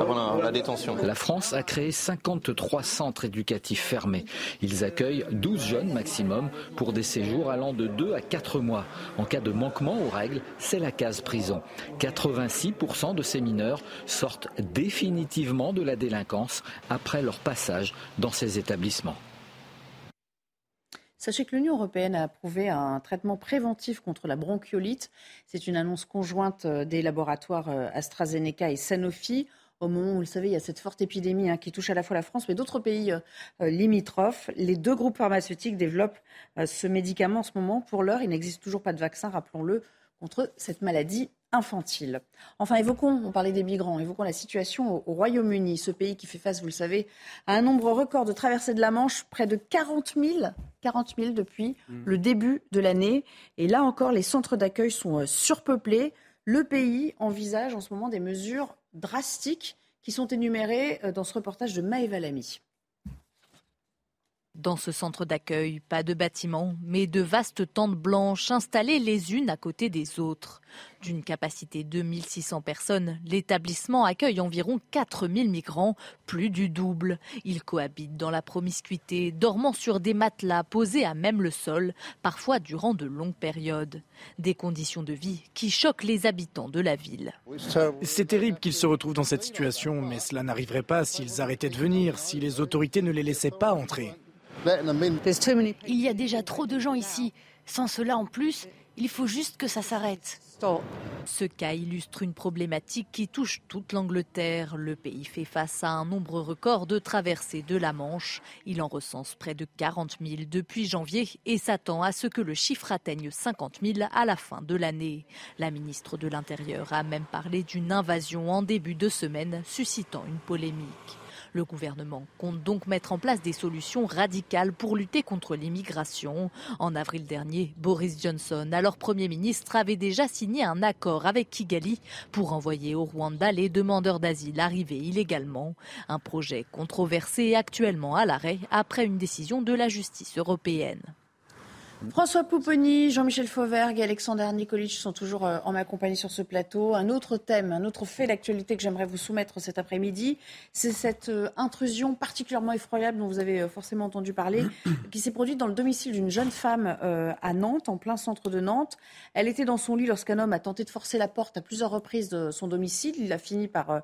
avant la, la détention. La France a créé 53 centres éducatifs fermés. Ils accueillent 12 jeunes maximum pour des séjours allant de 2 à 4 mois. En cas de manquement aux règles, c'est la case prison. 86% de ces mineurs sortent définitivement de la délinquance après leur passage dans ces établissements. Sachez que l'Union européenne a approuvé un traitement préventif contre la bronchiolite. C'est une annonce conjointe des laboratoires euh, AstraZeneca et Sanofi au moment où, vous le savez, il y a cette forte épidémie hein, qui touche à la fois la France, mais d'autres pays euh, euh, limitrophes. Les deux groupes pharmaceutiques développent euh, ce médicament en ce moment. Pour l'heure, il n'existe toujours pas de vaccin, rappelons-le, contre cette maladie infantile. Enfin, évoquons, on parlait des migrants, évoquons la situation au, Royaume-Uni, ce pays qui fait face, vous le savez, à un nombre record de traversées de la Manche, près de 40 000, 40 000 depuis mmh. le début de l'année. Et là encore, les centres d'accueil sont surpeuplés. Le pays envisage en ce moment des mesures drastiques qui sont énumérées dans ce reportage de Maëva Lamy. Dans ce centre d'accueil, pas de bâtiments, mais de vastes tentes blanches installées les unes à côté des autres. D'une capacité de 1600 personnes, l'établissement accueille environ 4000 migrants, plus du double. Ils cohabitent dans la promiscuité, dormant sur des matelas posés à même le sol, parfois durant de longues périodes. Des conditions de vie qui choquent les habitants de la ville. C'est terrible qu'ils se retrouvent dans cette situation, mais cela n'arriverait pas s'ils arrêtaient de venir, si les autorités ne les laissaient pas entrer. Il y a déjà trop de gens ici. Sans cela en plus, il faut juste que ça s'arrête. Ce cas illustre une problématique qui touche toute l'Angleterre. Le pays fait face à un nombre record de traversées de la Manche. Il en recense près de 40 000 depuis janvier et s'attend à ce que le chiffre atteigne 50 000 à la fin de l'année. La ministre de l'Intérieur a même parlé d'une invasion en début de semaine, suscitant une polémique. Le gouvernement compte donc mettre en place des solutions radicales pour lutter contre l'immigration. En avril dernier, Boris Johnson, alors Premier ministre, avait déjà signé un accord avec Kigali pour envoyer au Rwanda les demandeurs d'asile arrivés illégalement. Un projet controversé actuellement à l'arrêt après une décision de la justice européenne. François Pouponi, Jean-Michel Fauvergue et Alexander Nikolic sont toujours euh, en ma compagnie sur ce plateau. Un autre thème, un autre fait d'actualité que j'aimerais vous soumettre cet après-midi, c'est cette euh, intrusion particulièrement effroyable dont vous avez euh, forcément entendu parler, qui s'est produite dans le domicile d'une jeune femme à Nantes, en plein centre de Nantes. Elle était dans son lit lorsqu'un homme a tenté de forcer la porte à plusieurs reprises de son domicile. Il a fini par,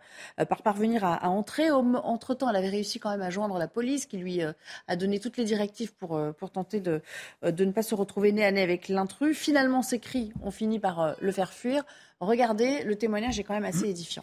par parvenir à, entrer. Entre-temps, elle avait réussi quand même à joindre la police qui lui a donné toutes les directives pour, pour tenter de, de ne pas se retrouver nez à nez avec l'intrus. Finalement, ces cris ont fini par euh, le faire fuir. Regardez, le témoignage est quand même assez édifiant.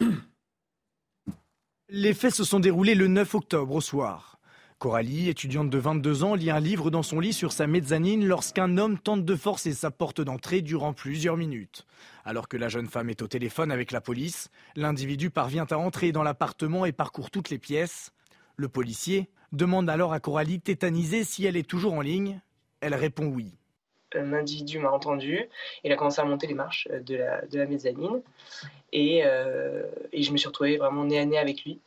Les faits se sont déroulés le 9 octobre au soir. Coralie, étudiante de 22 ans, lit un livre dans son lit sur sa mezzanine lorsqu'un homme tente de forcer sa porte d'entrée durant plusieurs minutes. Alors que la jeune femme est au téléphone avec la police, l'individu parvient à entrer dans l'appartement et parcourt toutes les pièces. Le policier demande alors à Coralie tétanisée si elle est toujours en ligne. Elle répond oui. L'individu m'a entendu. Il a commencé à monter les marches euh, de la, de la mezzanine. Et, euh, et, je me suis retrouvée vraiment nez à nez avec lui.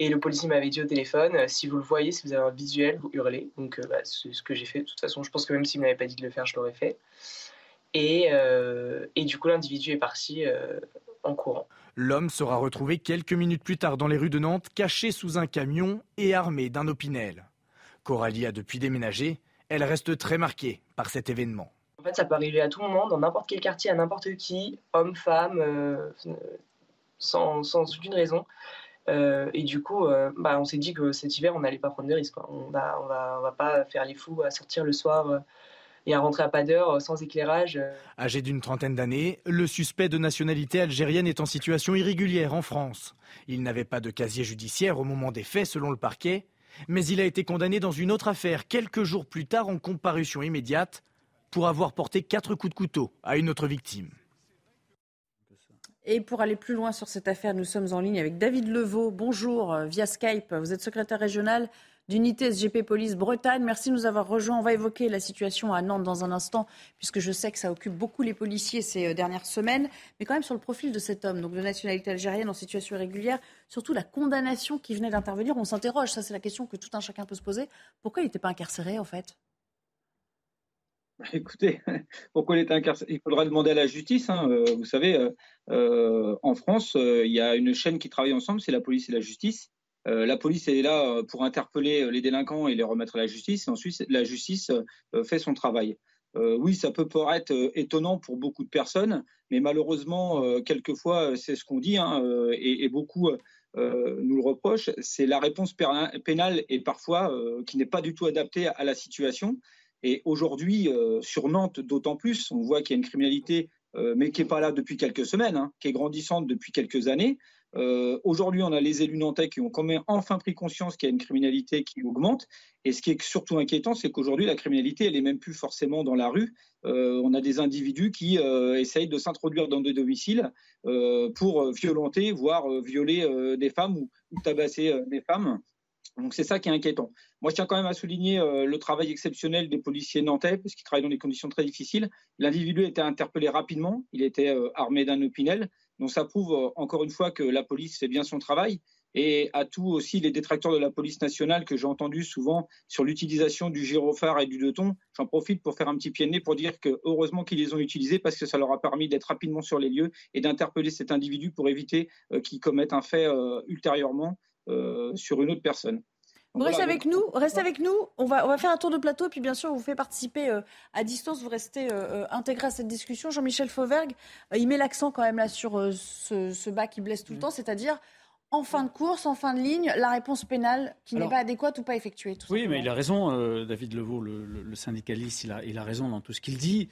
Et le policier m'avait dit au téléphone euh, si vous le voyez, si vous avez un visuel, vous hurlez. Donc bah, c'est ce que j'ai fait. De toute façon, je pense que même s'il ne m'avait pas dit de le faire, je l'aurais fait. Et, et, du coup, l'individu est parti en courant. L'homme sera retrouvé quelques minutes plus tard dans les rues de Nantes, caché sous un camion et armé d'un opinel. Coralie a depuis déménagé elle reste très marquée par cet événement. En fait, ça peut arriver à tout moment, dans n'importe quel quartier, à n'importe qui, homme, femme, euh, sans, sans, aucune raison. Euh, et du coup, euh, bah, on s'est dit que cet hiver, on n'allait pas prendre de risques. On va, on, va, on va pas faire les fous à sortir le soir et à rentrer à pas d'heure sans éclairage. Âgé d'une trentaine d'années, le suspect de nationalité algérienne est en situation irrégulière en France. Il n'avait pas de casier judiciaire au moment des faits, selon le parquet. Mais il a été condamné dans une autre affaire quelques jours plus tard en comparution immédiate pour avoir porté quatre coups de couteau à une autre victime. Et pour aller plus loin sur cette affaire, nous sommes en ligne avec David Levaux. Bonjour, euh, via Skype. Vous êtes secrétaire régional d'unité SGP Police Bretagne. Merci de nous avoir rejoints. On va évoquer la situation à Nantes dans un instant, puisque je sais que ça occupe beaucoup les policiers ces euh, dernières semaines. Mais quand même sur le profil de cet homme, donc de nationalité algérienne en situation irrégulière, surtout la condamnation qui venait d'intervenir, on s'interroge. Ça, c'est la question que tout un chacun peut se poser. Pourquoi il n'était pas incarcéré, en fait? Bah, Écoutez, pourquoi il était incarcéré? Il faudra demander à la justice. Hein. Euh, vous savez, euh, en France, il y a une chaîne qui travaille ensemble, c'est la police et la justice. Euh, la police est là euh, pour interpeller euh, les délinquants et les remettre à la justice. Et ensuite, la justice fait son travail. oui, ça peut paraître étonnant pour beaucoup de personnes, mais malheureusement, quelquefois, c'est ce qu'on dit, hein, et, beaucoup nous le reprochent, c'est la réponse pénale parfois qui n'est pas du tout adaptée à la situation. Et aujourd'hui, sur Nantes, d'autant plus, on voit qu'il y a une criminalité, mais qui n'est pas là depuis quelques semaines, hein, qui est grandissante depuis quelques années. Euh, aujourd'hui, on a les élus nantais qui ont quand même enfin pris conscience qu'il y a une criminalité qui augmente. Et ce qui est surtout inquiétant, c'est qu'aujourd'hui, la criminalité, elle n'est même plus forcément dans la rue. Euh, on a des individus qui euh, essayent de s'introduire dans des domiciles pour violenter, voire violer des femmes ou, tabasser des femmes. Donc c'est ça qui est inquiétant. Moi, je tiens quand même à souligner le travail exceptionnel des policiers nantais, parce qu'ils travaillent dans des conditions très difficiles. L'individu a été interpellé rapidement, il était armé d'un opinel. Donc ça prouve euh, encore une fois que la police fait bien son travail. Et à tout aussi les détracteurs de la police nationale que j'ai entendu souvent sur l'utilisation du gyrophare et du deux tons, j'en profite pour faire un petit pied de nez pour dire que heureusement qu'ils les ont utilisés parce que ça leur a permis d'être rapidement sur les lieux et d'interpeller cet individu pour éviter qu'il commette un fait ultérieurement euh, sur une autre personne. Vous restez avec nous, restez avec nous. On va, on va faire un tour de plateau et puis bien sûr, on vous fait participer euh, à distance. Vous restez euh, intégré à cette discussion. Jean-Michel Fauvergue, il met l'accent quand même là sur ce, ce, bas qui blesse tout le mm. temps, c'est-à-dire en fin de course, en fin de ligne, la réponse pénale qui n'est pas adéquate ou pas effectuée. oui, mais il a raison, David Levaux, le, syndicaliste, il a, il a, raison dans tout ce qu'il dit.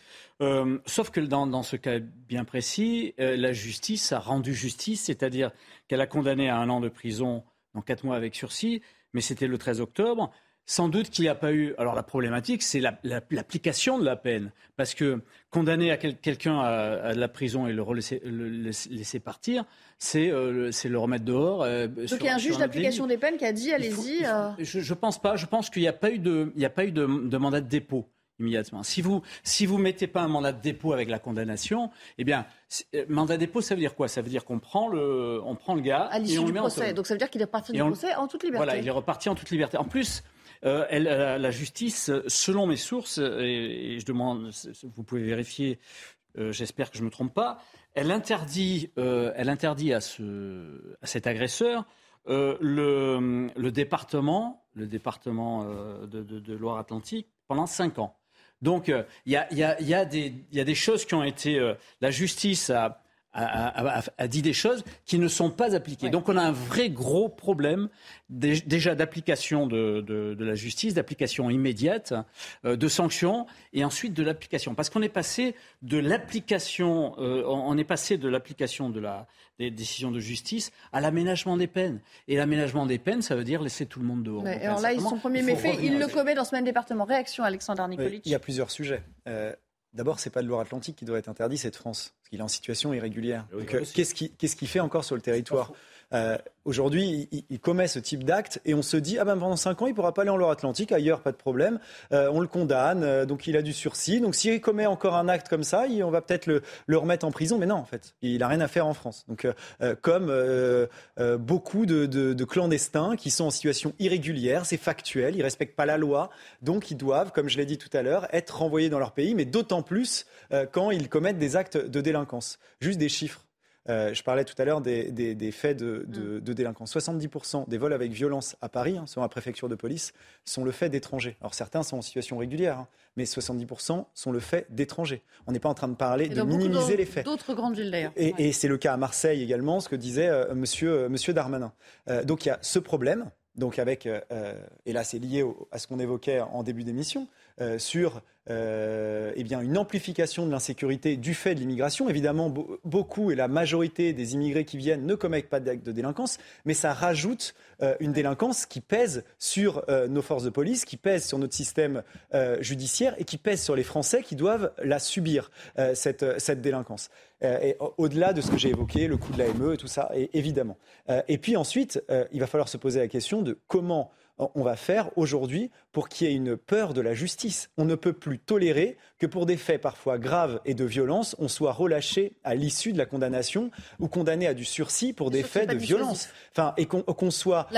sauf que dans, dans, ce cas bien précis, la justice a rendu justice, c'est-à-dire qu'elle a condamné à un an de prison en quatre mois avec sursis, mais c'était le 13 octobre. Sans doute qu'il n'y a pas eu. Alors la problématique, c'est l'application de la peine. Parce que condamner à quelqu'un à, la prison et le laisser, partir, euh, c'est le remettre dehors. Euh, Donc il y a un juge d'application des peines qui a dit allez-y. Euh. Je ne pense pas. Je pense qu'il n'y a pas eu de, a pas eu de mandat de dépôt immédiatement. Si vous si vous mettez pas un mandat de dépôt avec la condamnation, eh bien euh, mandat de dépôt ça veut dire quoi? Ça veut dire qu'on prend le on prend le gars à l'issue du procès. Donc ça veut dire qu'il est reparti du procès en toute liberté. Voilà, il est reparti en toute liberté. En plus. Euh, elle, la justice, selon mes sources, et, je demande, vous pouvez vérifier, euh, j'espère que je ne me trompe pas, elle interdit, elle interdit à, ce, à cet agresseur le, le, département, le département de, de, de Loire-Atlantique pendant cinq ans. Donc, euh, il y, a, des choses qui ont été. Euh, la justice a, dit des choses qui ne sont pas appliquées. Donc, on a un vrai gros problème déjà d'application de, la justice, d'application immédiate, euh, de sanctions, et ensuite de l'application. Parce qu'on est passé de l'application, on est passé de l'application de la, des décisions de justice à l'aménagement des peines. Et l'aménagement des peines, ça veut dire laisser tout le monde dehors. alors là, son premier méfait, il le commet dans ce même département. Réaction, Alexandre Nikolic. il y a plusieurs sujets. Euh, d'abord, c'est pas de Loire-Atlantique qui doit être interdit, c'est de France, parce qu'il est en situation irrégulière. Euh, qu'est-ce qu'il qui fait encore sur le territoire euh, aujourd'hui, il, commet ce type d'acte et on se dit ah ben pendant 5 ans, il ne pourra pas aller en Loire-Atlantique, ailleurs pas de problème. Euh, on le condamne, euh, donc il a du sursis. Donc s'il commet encore un acte comme ça, on va peut-être le, remettre en prison. Mais non, en fait, il n'a rien à faire en France. Donc comme beaucoup de, clandestins qui sont en situation irrégulière, c'est factuel, ils respectent pas la loi, donc ils doivent, comme je l'ai dit tout à l'heure, être renvoyés dans leur pays, mais d'autant plus quand ils commettent des actes de délinquance. Juste des chiffres. Euh, je parlais tout à l'heure des, faits de, de, de, délinquance. 70% des vols avec violence à Paris, hein, selon la préfecture de police, sont le fait d'étrangers. Alors certains sont en situation régulière, hein, mais 70% sont le fait d'étrangers. On n'est pas en train de parler, de minimiser les faits. D'autres grandes villes d'ailleurs. Et, c'est le cas à Marseille également, ce que disait euh, monsieur, euh, monsieur Darmanin. donc il y a ce problème. Donc avec, et là c'est lié à ce qu'on évoquait en début d'émission, sur euh, eh bien, une amplification de l'insécurité du fait de l'immigration. Évidemment, beaucoup et la majorité des immigrés qui viennent ne commettent pas d'actes de délinquance, mais ça rajoute euh, une délinquance qui pèse sur euh, nos forces de police, qui pèse sur notre système judiciaire et qui pèse sur les Français qui doivent la subir, cette, cette délinquance. au-delà de ce que j'ai évoqué, le coût de l'AME et tout ça, évidemment. et puis ensuite, il va falloir se poser la question de comment on va faire aujourd'hui pour qu'il y ait une peur de la justice. On ne peut plus tolérer que pour des faits parfois graves et de violence, on soit relâché à l'issue de la condamnation ou condamné à du sursis pour des faits de violence. Enfin, et qu'on soit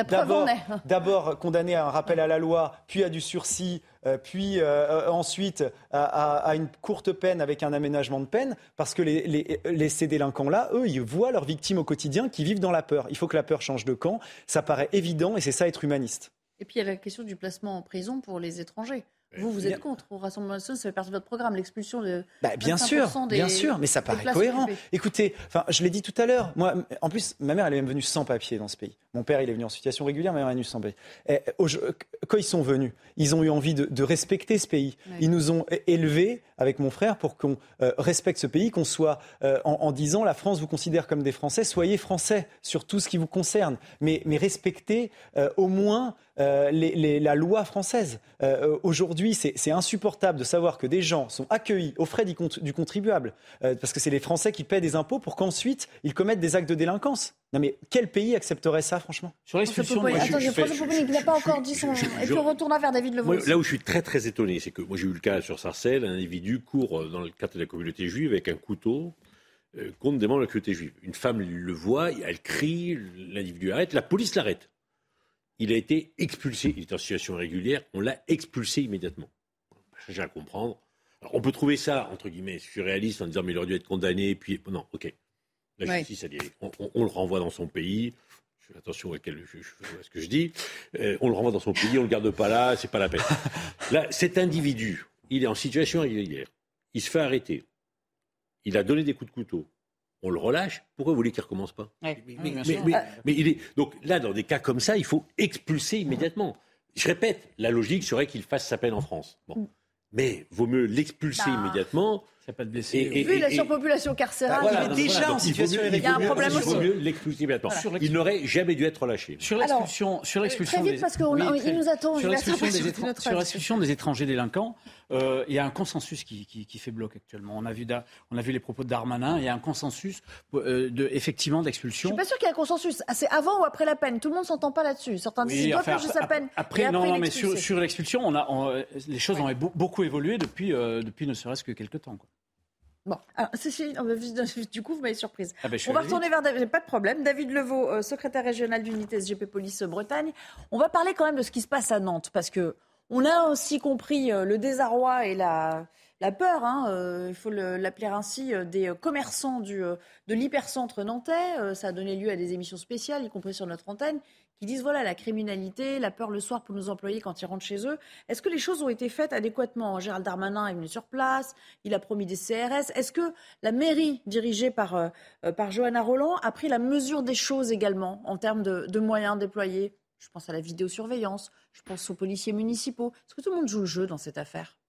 d'abord condamné à un rappel à la loi, puis à du sursis, euh, puis euh, euh, ensuite à, une courte peine avec un aménagement de peine, parce que les, ces délinquants-là, eux, ils voient leurs victimes au quotidien qui vivent dans la peur. Il faut que la peur change de camp. Ça paraît évident et c'est ça être humaniste. Et puis il y a la question du placement en prison pour les étrangers. Vous, vous êtes contre au Rassemblement national, ça fait partie de votre programme, l'expulsion de. Bah, bien sûr, bien sûr, mais ça paraît cohérent. Écoutez, enfin, je l'ai dit tout à l'heure. Moi, en plus, ma mère, elle est même venue sans papier dans ce pays. Mon père, il est venu en situation régulière, ma mère est venue sans papier. quand ils sont venus, ils ont eu envie de, respecter ce pays. Ils nous ont élevés avec mon frère pour qu'on euh, respecte ce pays, qu'on soit euh, en, disant la France vous considère comme des Français, soyez Français sur tout ce qui vous concerne, mais, mais respectez euh, au moins la loi française. Aujourd'hui, c'est insupportable de savoir que des gens sont accueillis aux frais du, contribuable, parce que c'est les Français qui paient des impôts pour qu'ensuite ils commettent des actes de délinquance. Non mais quel pays accepterait ça, franchement? Sur l'expulsion, moi, Attends, je, il n'a pas encore dit son... Et puis on retourne vers David Levaux. là où je suis très très étonné, c'est que moi j'ai eu le cas sur Sarcelles, un individu court dans le cadre de la communauté juive avec un couteau euh, contre des membres de la communauté juive. Une femme le voit, elle crie, l'individu arrête, la police l'arrête. Il a été expulsé, il est en situation régulière, on l'a expulsé immédiatement. J'ai à comprendre. on peut trouver ça, entre guillemets, surréaliste en disant mais il aurait dû être condamné, puis non, ok. La justice, on, le renvoie dans son pays. Je fais attention à, ce que je dis. Euh, on le renvoie dans son pays, on le garde pas là, c'est pas la peine. Là, cet individu, il est en situation régulière. Il se fait arrêter. Il a donné des coups de couteau. On le relâche. Pourquoi vous voulez qu'il recommence pas? Mais, il est donc là dans des cas comme ça, il faut expulser immédiatement. Je répète, la logique serait qu'il fasse sa peine en France. Bon. Mm. Mais vaut mieux l'expulser bah. immédiatement pas de Vu la surpopulation carcérale, bah il est déjà en situation Il y a un problème aussi. Il n'aurait jamais dû être relâché. Sur l'expulsion, sur l'expulsion des... parce qu'il nous attend. Sur l'expulsion des, étrangers délinquants, euh, il y a un consensus qui, fait bloc actuellement. On a vu, on a vu les propos de Darmanin. Il y a un consensus euh, de, effectivement d'expulsion. Je suis pas sûr qu'il y ait un consensus. Ah, c'est avant ou après la peine? Tout le monde s'entend pas là-dessus. Certains disent qu'il doit faire sa peine. Après, non, non, mais sur, l'expulsion, on a, les choses ont beaucoup évolué depuis, euh, depuis ne serait-ce que quelques temps. Bon, alors, du coup, vous m'avez surprise. Ah ben, on va retourner vers David, pas de problème. David Levaux, euh, secrétaire régional d'unité SGP Police Bretagne. On va parler quand même de ce qui se passe à Nantes, parce que on a aussi compris euh, le désarroi et la, la peur, hein, euh, il faut l'appeler ainsi, des commerçants du, de l'hypercentre nantais. ça a donné lieu à des émissions spéciales, y compris sur notre antenne, qui disent voilà la criminalité, la peur le soir pour nos employés quand ils rentrent chez eux. Est-ce que les choses ont été faites adéquatement? Gérald Darmanin est venu sur place, il a promis des CRS. Est-ce que la mairie dirigée par, euh, euh, par Johanna Roland a pris la mesure des choses également en termes de, de moyens déployés? Je pense à la vidéosurveillance, je pense aux policiers municipaux. Est-ce que tout le monde joue le jeu dans cette affaire?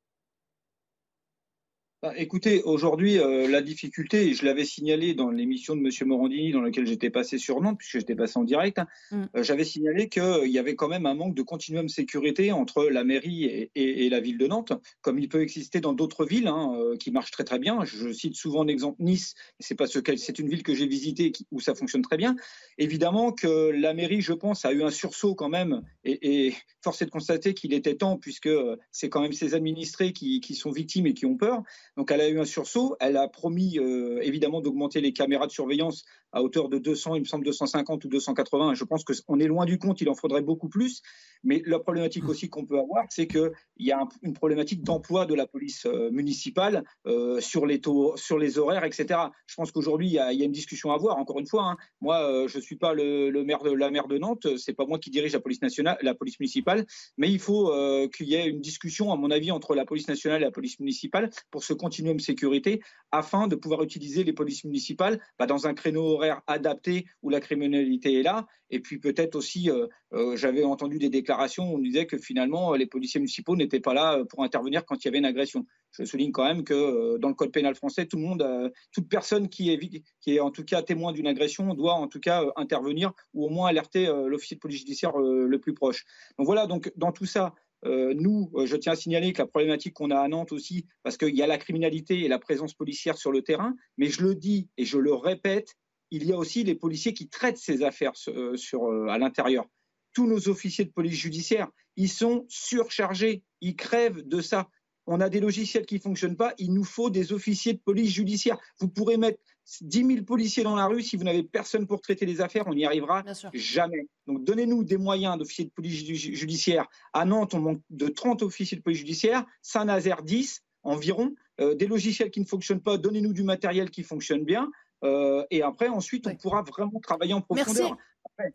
Bah, écoutez, aujourd'hui, euh, la difficulté, et je l'avais signalé dans l'émission de M. Morandini dans laquelle j'étais passé sur Nantes, puisque j'étais passé en direct, hein, mm. euh, j'avais signalé qu'il euh, y avait quand même un manque de continuum sécurité entre la mairie et, la ville de Nantes, comme il peut exister dans d'autres villes hein, qui marchent très très bien. Je, cite souvent l'exemple Nice, c'est parce que c'est une ville que j'ai visitée où ça fonctionne très bien. Évidemment que la mairie, je pense, a eu un sursaut quand même, et, et force est de constater qu'il était temps, puisque c'est quand même ses administrés qui, qui sont victimes et qui ont peur. Donc elle a eu un sursaut. Elle a promis euh, évidemment d'augmenter les caméras de surveillance à hauteur de 200, il me semble 250 ou 280. Je pense qu'on est loin du compte, il en faudrait beaucoup plus. Mais la problématique aussi qu'on peut avoir, c'est qu'il y a une problématique d'emploi de la police euh, municipale euh, sur les horaires, etc. Je pense qu'aujourd'hui, il, y a une discussion à avoir. Encore une fois, hein. moi, je ne suis pas le, maire de la maire de Nantes, c'est pas moi qui dirige la police nationale, la police municipale, mais il faut qu'il y ait une discussion, à mon avis, entre la police nationale et la police municipale pour ce continuum sécurité afin de pouvoir utiliser les polices municipales bah, dans un créneau horaire adapté où la criminalité est là. Et puis peut-être aussi, euh, euh, j'avais entendu des déclarations où on disait que finalement les policiers municipaux n'étaient pas là euh, pour intervenir quand il y avait une agression. Je souligne quand même que dans le code pénal français, tout le monde, toute personne qui est, qui est en tout cas témoin d'une agression doit en tout cas intervenir ou au moins alerter l'officier de police judiciaire le plus proche. Donc voilà, donc dans tout ça, euh, nous, euh, je tiens à signaler que la problématique qu'on a à Nantes aussi, parce qu'il y a la criminalité et la présence policière sur le terrain, mais je le dis et je le répète, il y a aussi les policiers qui traitent ces affaires euh, sur, à l'intérieur. Tous nos officiers de police judiciaire, ils sont surchargés, ils crèvent de ça. On a des logiciels qui ne fonctionnent pas, il nous faut des officiers de police judiciaire. Vous pourrez mettre 10 000 policiers dans la rue, si vous n'avez personne pour traiter les affaires, on n'y arrivera jamais. Donc donnez-nous des moyens d'officiers de police judiciaire. À Nantes, on manque de 30 officiers de police judiciaire, Saint-Nazaire 10 environ, euh, des logiciels qui ne fonctionnent pas, donnez-nous du matériel qui fonctionne bien, euh, et après, ensuite, on pourra vraiment travailler en profondeur. Merci.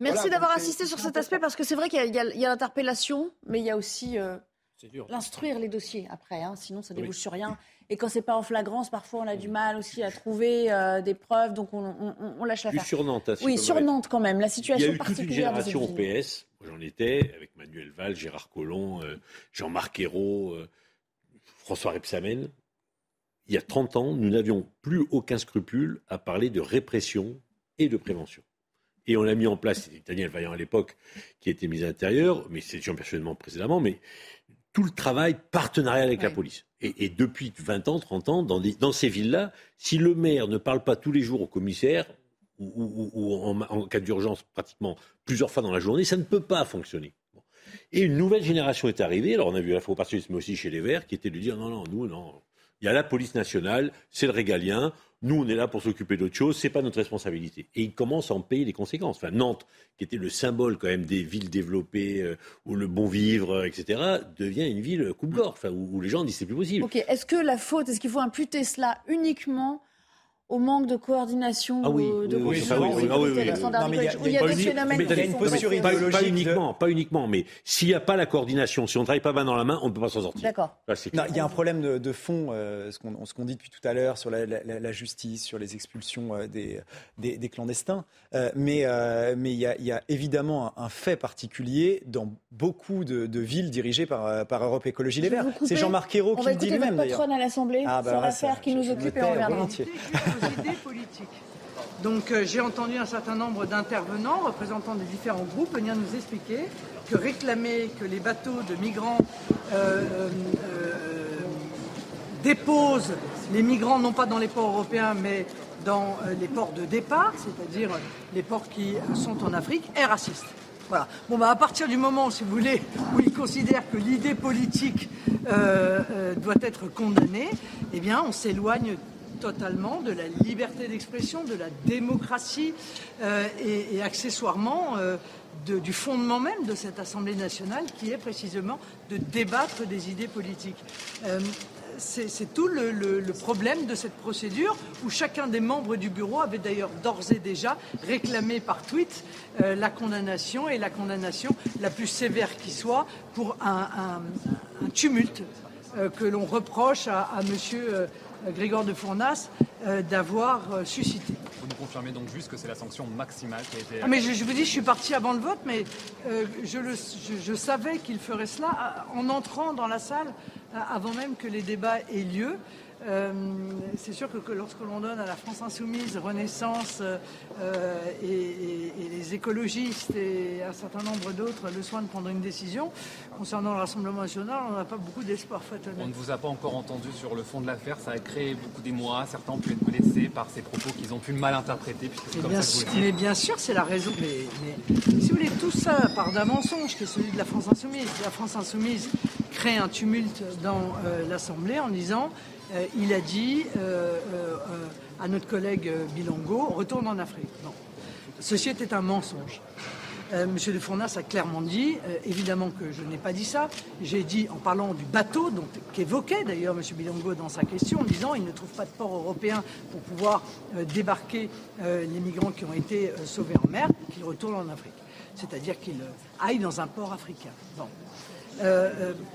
Merci d'avoir insisté sur cet aspect, parce que c'est vrai qu'il y a, l'interpellation, mais il y a aussi euh, l'instruire les dossiers après, hein, sinon ça débouche sur rien. Et quand c'est pas en flagrance, parfois on a du mal aussi à trouver euh, des preuves, donc on, lâche l'affaire. Sur Nantes, hein, oui, sur Nantes quand même. La situation Il y a eu toute une génération au PS. J'en étais avec Manuel Valls, Gérard Collomb, euh, Jean-Marc Ayrault, euh, François Repsamen. Il y a 30 ans, nous n'avions plus aucun scrupule à parler de répression et de prévention. Et on a mis en place, c'était Daniel Vaillant à l'époque qui était mis à l'intérieur, mais c'est Jean personnellement précédemment, mais tout le travail partenarial avec la police. Et, depuis 20 ans, 30 ans, dans, dans ces villes-là, si le maire ne parle pas tous les jours au commissaire, ou, en, cas d'urgence pratiquement plusieurs fois dans la journée, ça ne peut pas fonctionner. Et une nouvelle génération est arrivée, alors on a vu à la fois au Parti mais aussi chez les Verts, qui était de dire non, non, nous, non, il y a la police nationale, c'est le régalien, nous, on est là pour s'occuper d'autre chose, c'est pas notre responsabilité. Et ils commencent à en payer les conséquences. Nantes, qui était le symbole quand même des villes développées, euh, où le bon vivre, etc., devient une ville coupe-gorge, où, les gens disent c'est plus possible. Ok, est-ce que la faute, est-ce qu'il faut imputer cela uniquement au manque de coordination ah oui, de oui, oui, il y a, des phénomènes qui une posture idéologique pas, uniquement, pas uniquement, mais s'il n'y a pas la coordination, si on ne travaille pas main dans la main, on ne peut pas s'en sortir. D'accord. Il y a un problème de, de fond, euh, ce qu'on dit depuis tout à l'heure sur la, la, la, justice, sur les expulsions euh, des, des, des, clandestins, euh, mais euh, mais il y, a, il y, a, évidemment un, un, fait particulier dans beaucoup de, de villes dirigées par, euh, par Europe Écologie Les Verts. C'est Jean-Marc Ayrault qui le dit lui-même d'ailleurs. On va écouter à l'Assemblée ah, bah, sur l'affaire qui nous occupe et on idées politiques. Donc euh, j'ai entendu un certain nombre d'intervenants, représentants des différents groupes, venir nous expliquer que réclamer que les bateaux de migrants euh, euh, déposent les migrants non pas dans les ports européens mais dans les ports de départ, c'est-à-dire les ports qui sont en Afrique, est raciste. Voilà. Bon, bah, à partir du moment, si vous voulez, où ils considèrent que l'idée politique doit être condamnée, eh bien, on s'éloigne totalement de la liberté d'expression, de la démocratie euh, et, accessoirement euh, du fondement même de cette Assemblée nationale qui est précisément de débattre des idées politiques. Euh, c'est tout le, problème de cette procédure où chacun des membres du bureau avait d'ailleurs d'ores et déjà réclamé par tweet la condamnation et la condamnation la plus sévère qui soit pour un, tumulte que l'on reproche à, à monsieur Grégoire de Fournas euh, d'avoir euh, suscité. Vous nous confirmez donc juste que c'est la sanction maximale qui a été. Ah, mais je, je, vous dis, je suis parti avant le vote, mais euh, je, le, je, je, savais qu'il ferait cela en entrant dans la salle avant même que les débats aient lieu. Euh, c'est sûr que, que lorsque l'on donne à la France insoumise, Renaissance euh, et, et, et, les écologistes et un certain nombre d'autres le soin de prendre une décision, concernant le Rassemblement national, on n'a pas beaucoup d'espoir. On ne vous a pas encore entendu sur le fond de l'affaire, ça a créé beaucoup d'émoi, certains ont pu être blessés par ces propos qu'ils ont pu mal interpréter. Bien sûr, mais bien sûr, c'est la raison. Mais, mais, si vous voulez, tout ça part d'un mensonge qui est celui de la France insoumise. La France insoumise crée un tumulte dans euh, l'Assemblée en disant euh, il a dit euh, euh, à notre collègue Bilongo, retourne en Afrique. Non. Ceci était un mensonge. Euh, Monsieur de Fournas a clairement dit, euh, évidemment que je n'ai pas dit ça, j'ai dit en parlant du bateau, qu'évoquait d'ailleurs Monsieur Bilongo dans sa question, en disant il ne trouve pas de port européen pour pouvoir euh, débarquer les migrants qui ont été sauvés en mer, qu'il retourne en Afrique. C'est-à-dire qu'il aille dans un port africain. Bon.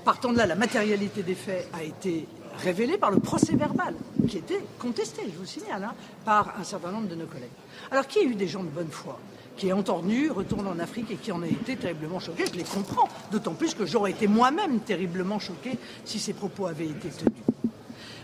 partant de là, la matérialité des faits a été révélé par le procès verbal, qui était contesté, je vous signale, hein, par un certain nombre de nos collègues. Alors, qui a eu des gens de bonne foi qui est entendu, retourne en Afrique et qui en a été terriblement choqué? Je les comprends, d'autant plus que j'aurais été moi-même terriblement choqué si ces propos avaient été tenus.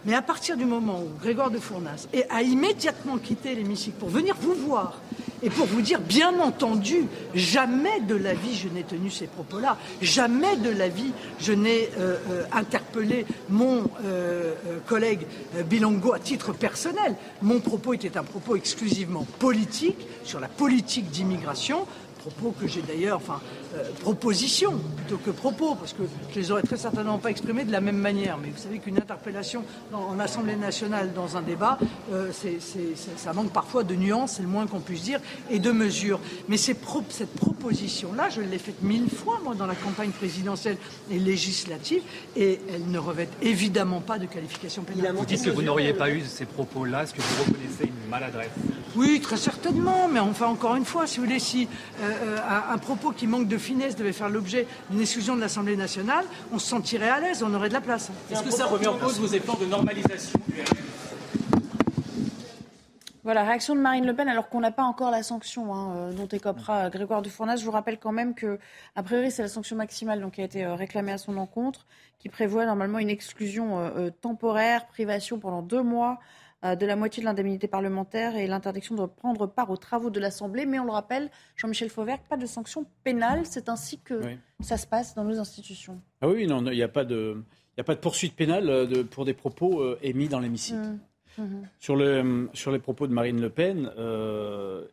Mais à partir du moment où Grégoire de Fournas a immédiatement quitté l'hémicycle pour venir vous voir et pour vous dire, bien entendu, jamais de la vie je n'ai tenu ces propos-là, jamais de la vie je n'ai euh, euh, interpellé mon euh, collègue Bilongo à titre personnel. Mon propos était un propos exclusivement politique sur la politique d'immigration, propos que j'ai d'ailleurs, enfin, euh, propositions plutôt que propos, parce que je les aurais très certainement pas exprimés de la même manière. Mais vous savez qu'une interpellation dans, en Assemblée nationale dans un débat, euh, ça manque parfois de nuances, c'est le moins qu'on puisse dire, et de mesures. Mais pro, cette proposition-là, je l'ai faite mille fois, moi, dans la campagne présidentielle et législative, et elle ne revêt évidemment pas de qualification pénale. Vous dites que vous n'auriez pas eu ces propos-là, est-ce que vous reconnaissez une maladresse? Oui, très certainement, mais enfin, encore une fois, si vous voulez, si euh, un, un propos qui manque de finesse devait faire l'objet d'une exclusion de l'Assemblée nationale, on se sentirait à l'aise, on aurait de la place. Est-ce que ça remet en cause vos efforts de normalisation voilà, réaction de Marine Le Pen, alors qu'on n'a pas encore la sanction hein, euh, dont écopera euh, Grégoire de Fournas. Je vous rappelle quand même que, a priori, c'est la sanction maximale donc, qui a été euh, réclamée à son encontre, qui prévoit normalement une exclusion euh, temporaire, privation pendant deux mois euh, de la moitié de l'indemnité parlementaire et l'interdiction de prendre part aux travaux de l'Assemblée. Mais on le rappelle, Jean-Michel Fauvert, pas de sanctions pénales. C'est ainsi que ça se passe dans nos institutions. Ah oui, non, il n'y a pas de. Il a pas de poursuite pénale euh, pour des propos euh, émis dans l'hémicycle. Mmh. Mmh. Sur, le, sur les propos de Marine Le Pen,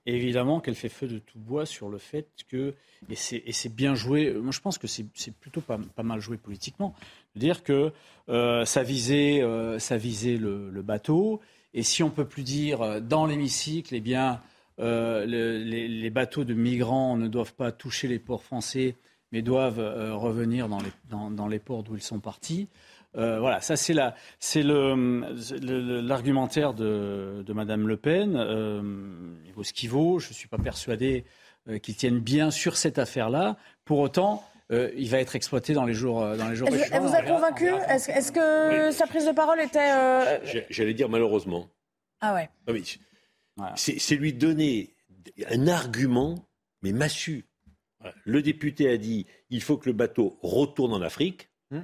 évidemment qu'elle fait feu de tout bois sur le fait que, et c'est bien joué, moi je pense que c'est plutôt pas, pas, mal joué politiquement, de dire que ça visait, ça visait le, le bateau et si on peut plus dire euh, dans l'hémicycle, eh bien, euh, les, bateaux de migrants ne doivent pas toucher les ports français, mais doivent euh, revenir dans les, ports d'où ils sont partis. voilà, ça c'est l'argumentaire de, de Madame Le Pen. il vaut ce qu'il vaut. Je ne suis pas persuadé qu'il tienne bien sur cette affaire-là. Pour autant, euh, il va être exploité dans les jours, euh, dans les jours. Elle vous a convaincu? Est-ce que sa prise de parole était euh, J'allais dire malheureusement. Ah ouais. Ah c'est lui donner un argument, mais massu. Le député a dit il faut que le bateau retourne en Afrique, hmm.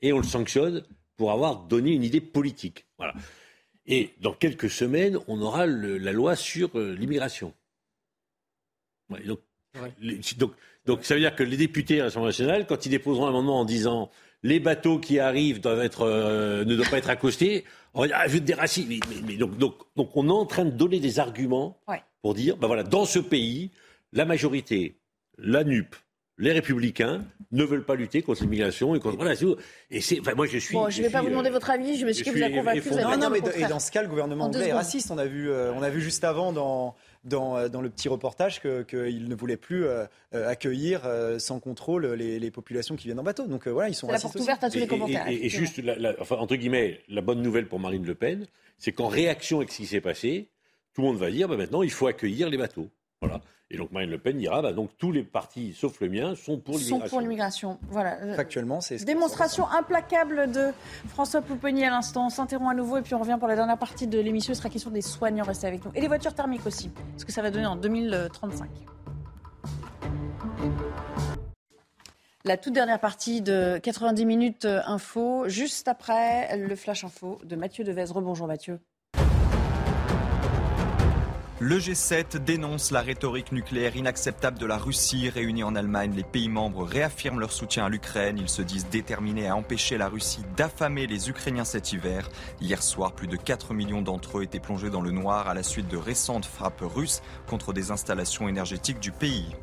et on le sanctionne pour avoir donné une idée politique. Voilà. Et dans quelques semaines, on aura la loi sur l'immigration. donc, donc donc ça veut dire que les députés à l'Assemblée nationale, quand ils déposeront un amendement en disant les bateaux qui arrivent doivent être, euh, ne doivent pas être accostés, on va dire ah, je des racistes. Mais, donc, donc, donc, on est en train de donner des arguments pour dire ben voilà, dans ce pays, la majorité, la NUP, les républicains ne veulent pas lutter contre l'immigration et contre voilà et c'est enfin, moi je suis bon je ne vais pas vous demander votre avis je me suis que vous a convaincu non, non mais et dans ce cas le gouvernement anglais est raciste. On a vu euh, on a vu juste avant dans dans, dans le petit reportage qu'il ne voulait plus euh, euh, accueillir sans contrôle les, populations qui viennent en bateau. Donc voilà ils sont la porte ouverte à tous les commentaires et, juste enfin entre guillemets la bonne nouvelle pour Marine Le Pen c'est qu'en réaction avec ce qui s'est passé tout le monde va dire bah, maintenant il faut accueillir les bateaux voilà et donc Marine Le Pen dira, bah, donc tous les partis, sauf le mien, sont pour l'immigration. Sont pour l'immigration. Voilà. Factuellement, c'est. Démonstration implacable de François Pouponi à l'instant. On s'interrompt à nouveau et puis on revient pour la dernière partie de l'émission. Il sera question des soignants. Restez avec nous. Et les voitures thermiques aussi. Ce que ça va donner en 2035. La toute dernière partie de 90 minutes info, juste après le flash info de Mathieu Devez. Rebonjour Mathieu. Le G7 dénonce la rhétorique nucléaire inacceptable de la Russie. Réunis en Allemagne, les pays membres réaffirment leur soutien à l'Ukraine. Ils se disent déterminés à empêcher la Russie d'affamer les Ukrainiens cet hiver. Hier soir, plus de 4 millions d'entre eux étaient plongés dans le noir à la suite de récentes frappes russes contre des installations énergétiques du pays.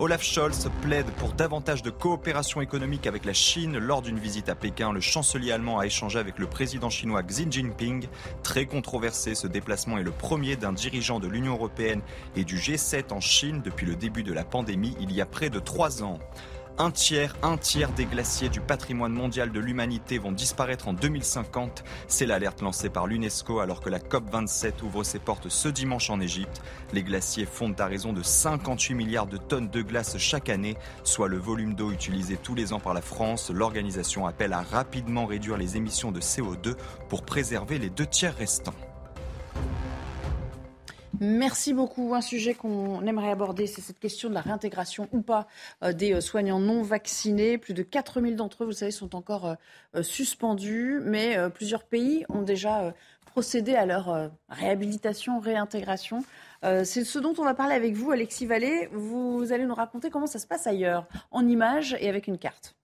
Olaf Scholz plaide pour davantage de coopération économique avec la Chine. Lors d'une visite à Pékin, le chancelier allemand a échangé avec le président chinois Xi Jinping. Très controversé, ce déplacement est le premier d'un dirigeant de l'Union européenne et du G7 en Chine depuis le début de la pandémie il y a près de trois ans. Un tiers, un tiers des glaciers du patrimoine mondial de l'humanité vont disparaître en 2050. C'est l'alerte lancée par l'UNESCO alors que la COP27 ouvre ses portes ce dimanche en Égypte. Les glaciers fondent à raison de 58 milliards de tonnes de glace chaque année, soit le volume d'eau utilisé tous les ans par la France. L'organisation appelle à rapidement réduire les émissions de CO2 pour préserver les deux tiers restants. Merci beaucoup. Un sujet qu'on aimerait aborder, c'est cette question de la réintégration ou pas euh, des euh, soignants non vaccinés. Plus de 4000 d'entre eux, vous savez, sont encore euh, suspendus, mais plusieurs pays ont déjà procédé à leur réhabilitation, réintégration. C'est ce dont on va parler avec vous, Alexis Vallée. Vous allez nous raconter comment ça se passe ailleurs, en images et avec une carte.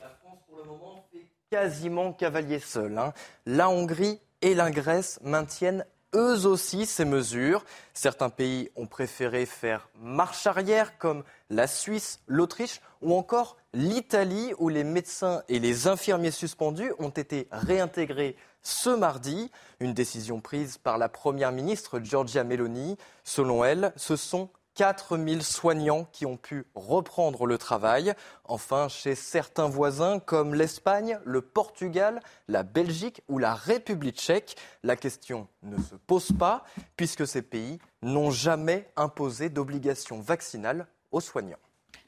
La France, pour le moment, fait quasiment cavalier seul. Hein. La Hongrie et la Grèce maintiennent eux aussi ces mesures. Certains pays ont préféré faire marche arrière, comme la Suisse, l'Autriche ou encore l'Italie, où les médecins et les infirmiers suspendus ont été réintégrés ce mardi. Une décision prise par la Première ministre Giorgia Meloni. Selon elle, ce sont 4000 soignants qui ont pu reprendre le travail. Enfin, chez certains voisins comme l'Espagne, le Portugal, la Belgique ou la République tchèque, la question ne se pose pas puisque ces pays n'ont jamais imposé d'obligation vaccinale aux soignants.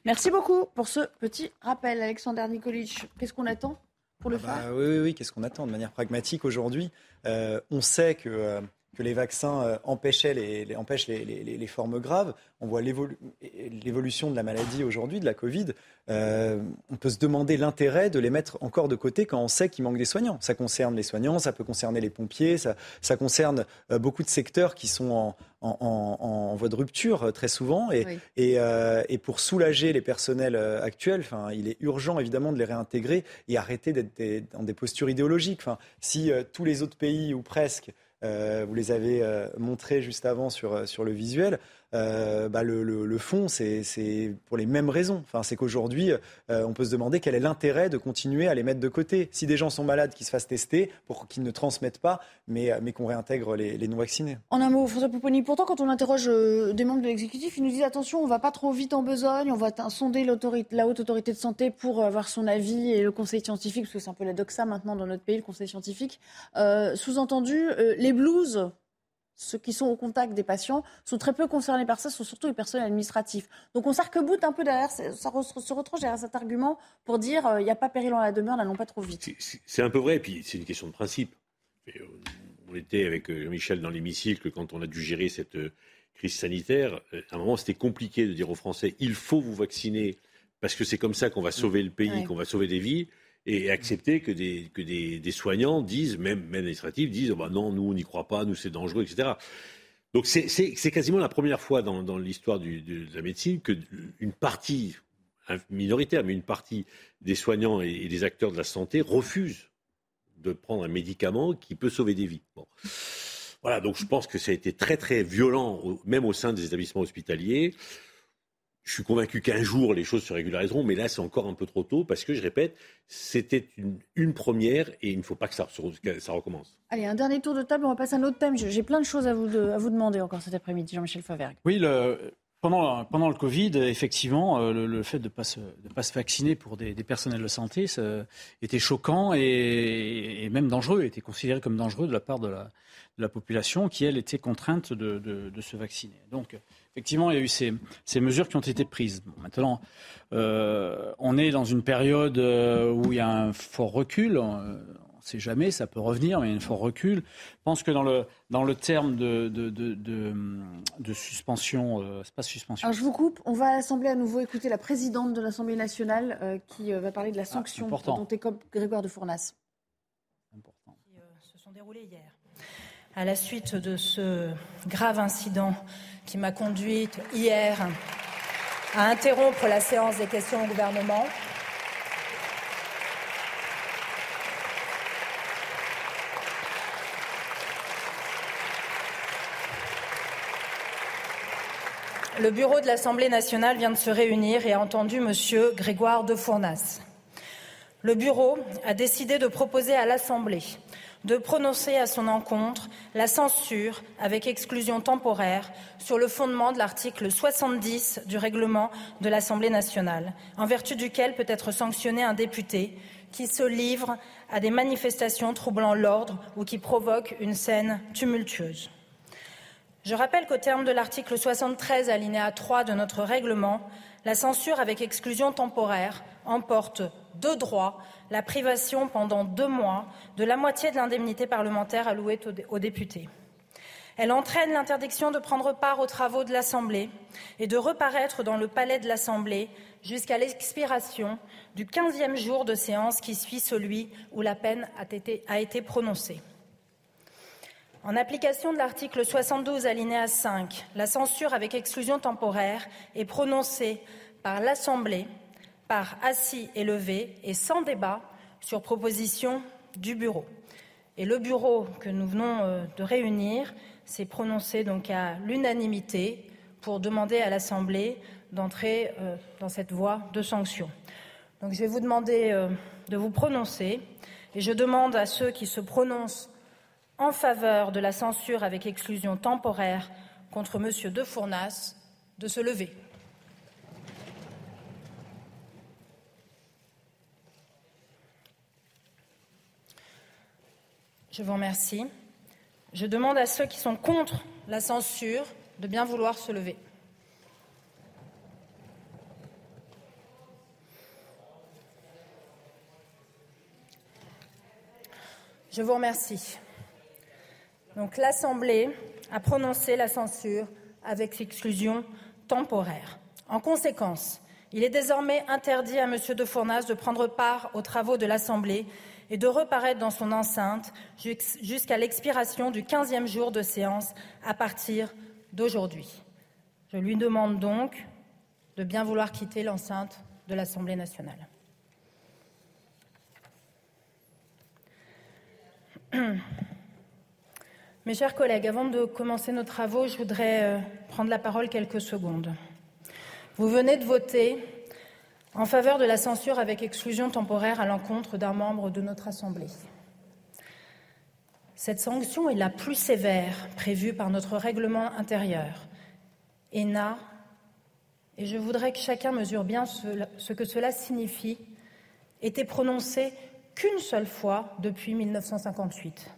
Merci beaucoup pour ce petit rappel, Alexander Nikolic. Qu'est-ce qu'on attend pour le ah bah faire Oui, oui, oui. Qu'est-ce qu'on attend de manière pragmatique aujourd'hui? Euh, On sait que. Euh, que les vaccins empêchaient les, empêchent les, formes graves. On voit l'évolution de la maladie aujourd'hui, de la Covid. on peut se demander l'intérêt de les mettre encore de côté quand on sait qu'il manque des soignants. Ça concerne les soignants, ça peut concerner les pompiers, ça, ça concerne beaucoup de secteurs qui sont en, en, voie de rupture très souvent. Et, et, pour soulager les personnels actuels, il est urgent évidemment de les réintégrer et arrêter d'être dans des postures idéologiques. Enfin, si tous les autres pays, ou presque, vous les avez montrés juste avant sur, sur le visuel, euh, bah, le, fond, c'est pour les mêmes raisons. Enfin, c'est qu'aujourd'hui, euh, on peut se demander quel est l'intérêt de continuer à les mettre de côté. Si des gens sont malades, qu'ils se fassent tester pour qu'ils ne transmettent pas, mais, euh, qu'on réintègre les, non-vaccinés. En un mot, François Pouponi, pourtant, quand on interroge des membres de l'exécutif, ils nous disent attention, on ne va pas trop vite en besogne, on va sonder la haute autorité de santé pour avoir son avis et le conseil scientifique, parce que c'est un peu la doxa maintenant dans notre pays, le conseil scientifique. Sous-entendu, les blues ceux qui sont au contact des patients sont très peu concernés par ça, ce sont surtout les personnels administratifs. Donc on s'arc-boute un peu derrière, ça se retrouve derrière cet argument pour dire euh, il n'y a pas péril en la demeure, n'allons pas trop vite. C'est un peu vrai, et puis c'est une question de principe. Euh, on était avec euh, Jean-Michel dans l'hémicycle quand on a dû gérer cette crise sanitaire. À un moment, c'était compliqué de dire aux Français il faut vous vacciner parce que c'est comme ça qu'on va sauver le pays, qu'on va sauver des vies et accepter que des, que des, des soignants disent, même, même administratifs, disent oh bah non, nous on n'y croit pas, nous c'est dangereux, etc. Donc c'est quasiment la première fois dans, dans l'histoire de la médecine que une partie minoritaire, mais une partie des soignants et, des acteurs de la santé refusent de prendre un médicament qui peut sauver des vies. Bon. Voilà, donc je pense que ça a été très très violent, même au sein des établissements hospitaliers. Je suis convaincu qu'un jour, les choses se régulariseront, mais là, c'est encore un peu trop tôt parce que, je répète, c'était une, première et il ne faut pas que ça, ça, recommence. Allez, un dernier tour de table, on va passer à un autre thème. J'ai plein de choses à vous, à vous demander encore cet après-midi, Jean-Michel Favergue. Oui, pendant, le Covid, effectivement, euh, le, fait de ne pas, se, vacciner pour des, personnels de santé était choquant et, même dangereux, était considéré comme dangereux de la part de la, population qui, elle, était contrainte de, se vacciner. Donc, effectivement, il y a eu ces, ces mesures qui ont été prises. maintenant, euh, on est dans une période euh, où il y a un fort recul. On ne sait jamais, ça peut revenir, mais il y a un fort recul. Je pense que dans le, dans le terme de, de, de, de suspension, euh, c'est pas suspension. Alors je vous coupe, on va à l'Assemblée à nouveau écouter la présidente de l'Assemblée nationale euh, qui va parler de la ah, sanction ah, dont écope Grégoire de Fournas. Important. Qui se sont déroulés hier. À la suite de ce grave incident qui m'a conduite hier à interrompre la séance des questions au gouvernement. Le bureau de l'Assemblée nationale vient de se réunir et a entendu M. Grégoire de Fournas. Le bureau a décidé de proposer à l'Assemblée de prononcer à son encontre la censure avec exclusion temporaire sur le fondement de l'article 70 du règlement de l'Assemblée nationale, en vertu duquel peut être sanctionné un député qui se livre à des manifestations troublant l'ordre ou qui provoquent une scène tumultueuse. Je rappelle qu'au terme de l'article 73 alinéa 3 de notre règlement, la censure avec exclusion temporaire emporte de droit la privation pendant deux mois de la moitié de l'indemnité parlementaire allouée aux députés. Elle entraîne l'interdiction de prendre part aux travaux de l'Assemblée et de reparaître dans le palais de l'Assemblée jusqu'à l'expiration du quinzième jour de séance qui suit celui où la peine a été, a été prononcée. En application de l'article 72 alinéa 5, la censure avec exclusion temporaire est prononcée par l'Assemblée par assis et levé et sans débat sur proposition du bureau. Et le bureau que nous venons euh, de réunir s'est prononcé donc à l'unanimité pour demander à l'Assemblée d'entrer euh, dans cette voie de sanction. Donc je vais vous demander euh, de vous prononcer et je demande à ceux qui se prononcent en faveur de la censure avec exclusion temporaire contre M. De Fournas de se lever. Je vous remercie. Je demande à ceux qui sont contre la censure de bien vouloir se lever. Je vous remercie. Donc l'Assemblée a prononcé la censure avec exclusion temporaire. En conséquence, il est désormais interdit à M. de Fournas de prendre part aux travaux de l'Assemblée et de reparaître dans son enceinte jusqu'à l'expiration du quinzième jour de séance à partir d'aujourd'hui. Je lui demande donc de bien vouloir quitter l'enceinte de l'Assemblée nationale. Mes chers collègues, avant de commencer nos travaux, je voudrais euh, prendre la parole quelques secondes. Vous venez de voter en faveur de la censure avec exclusion temporaire à l'encontre d'un membre de notre Assemblée. Cette sanction est la plus sévère prévue par notre règlement intérieur et n'a, et je voudrais que chacun mesure bien ce, que cela signifie, été prononcée qu'une seule fois depuis 1958.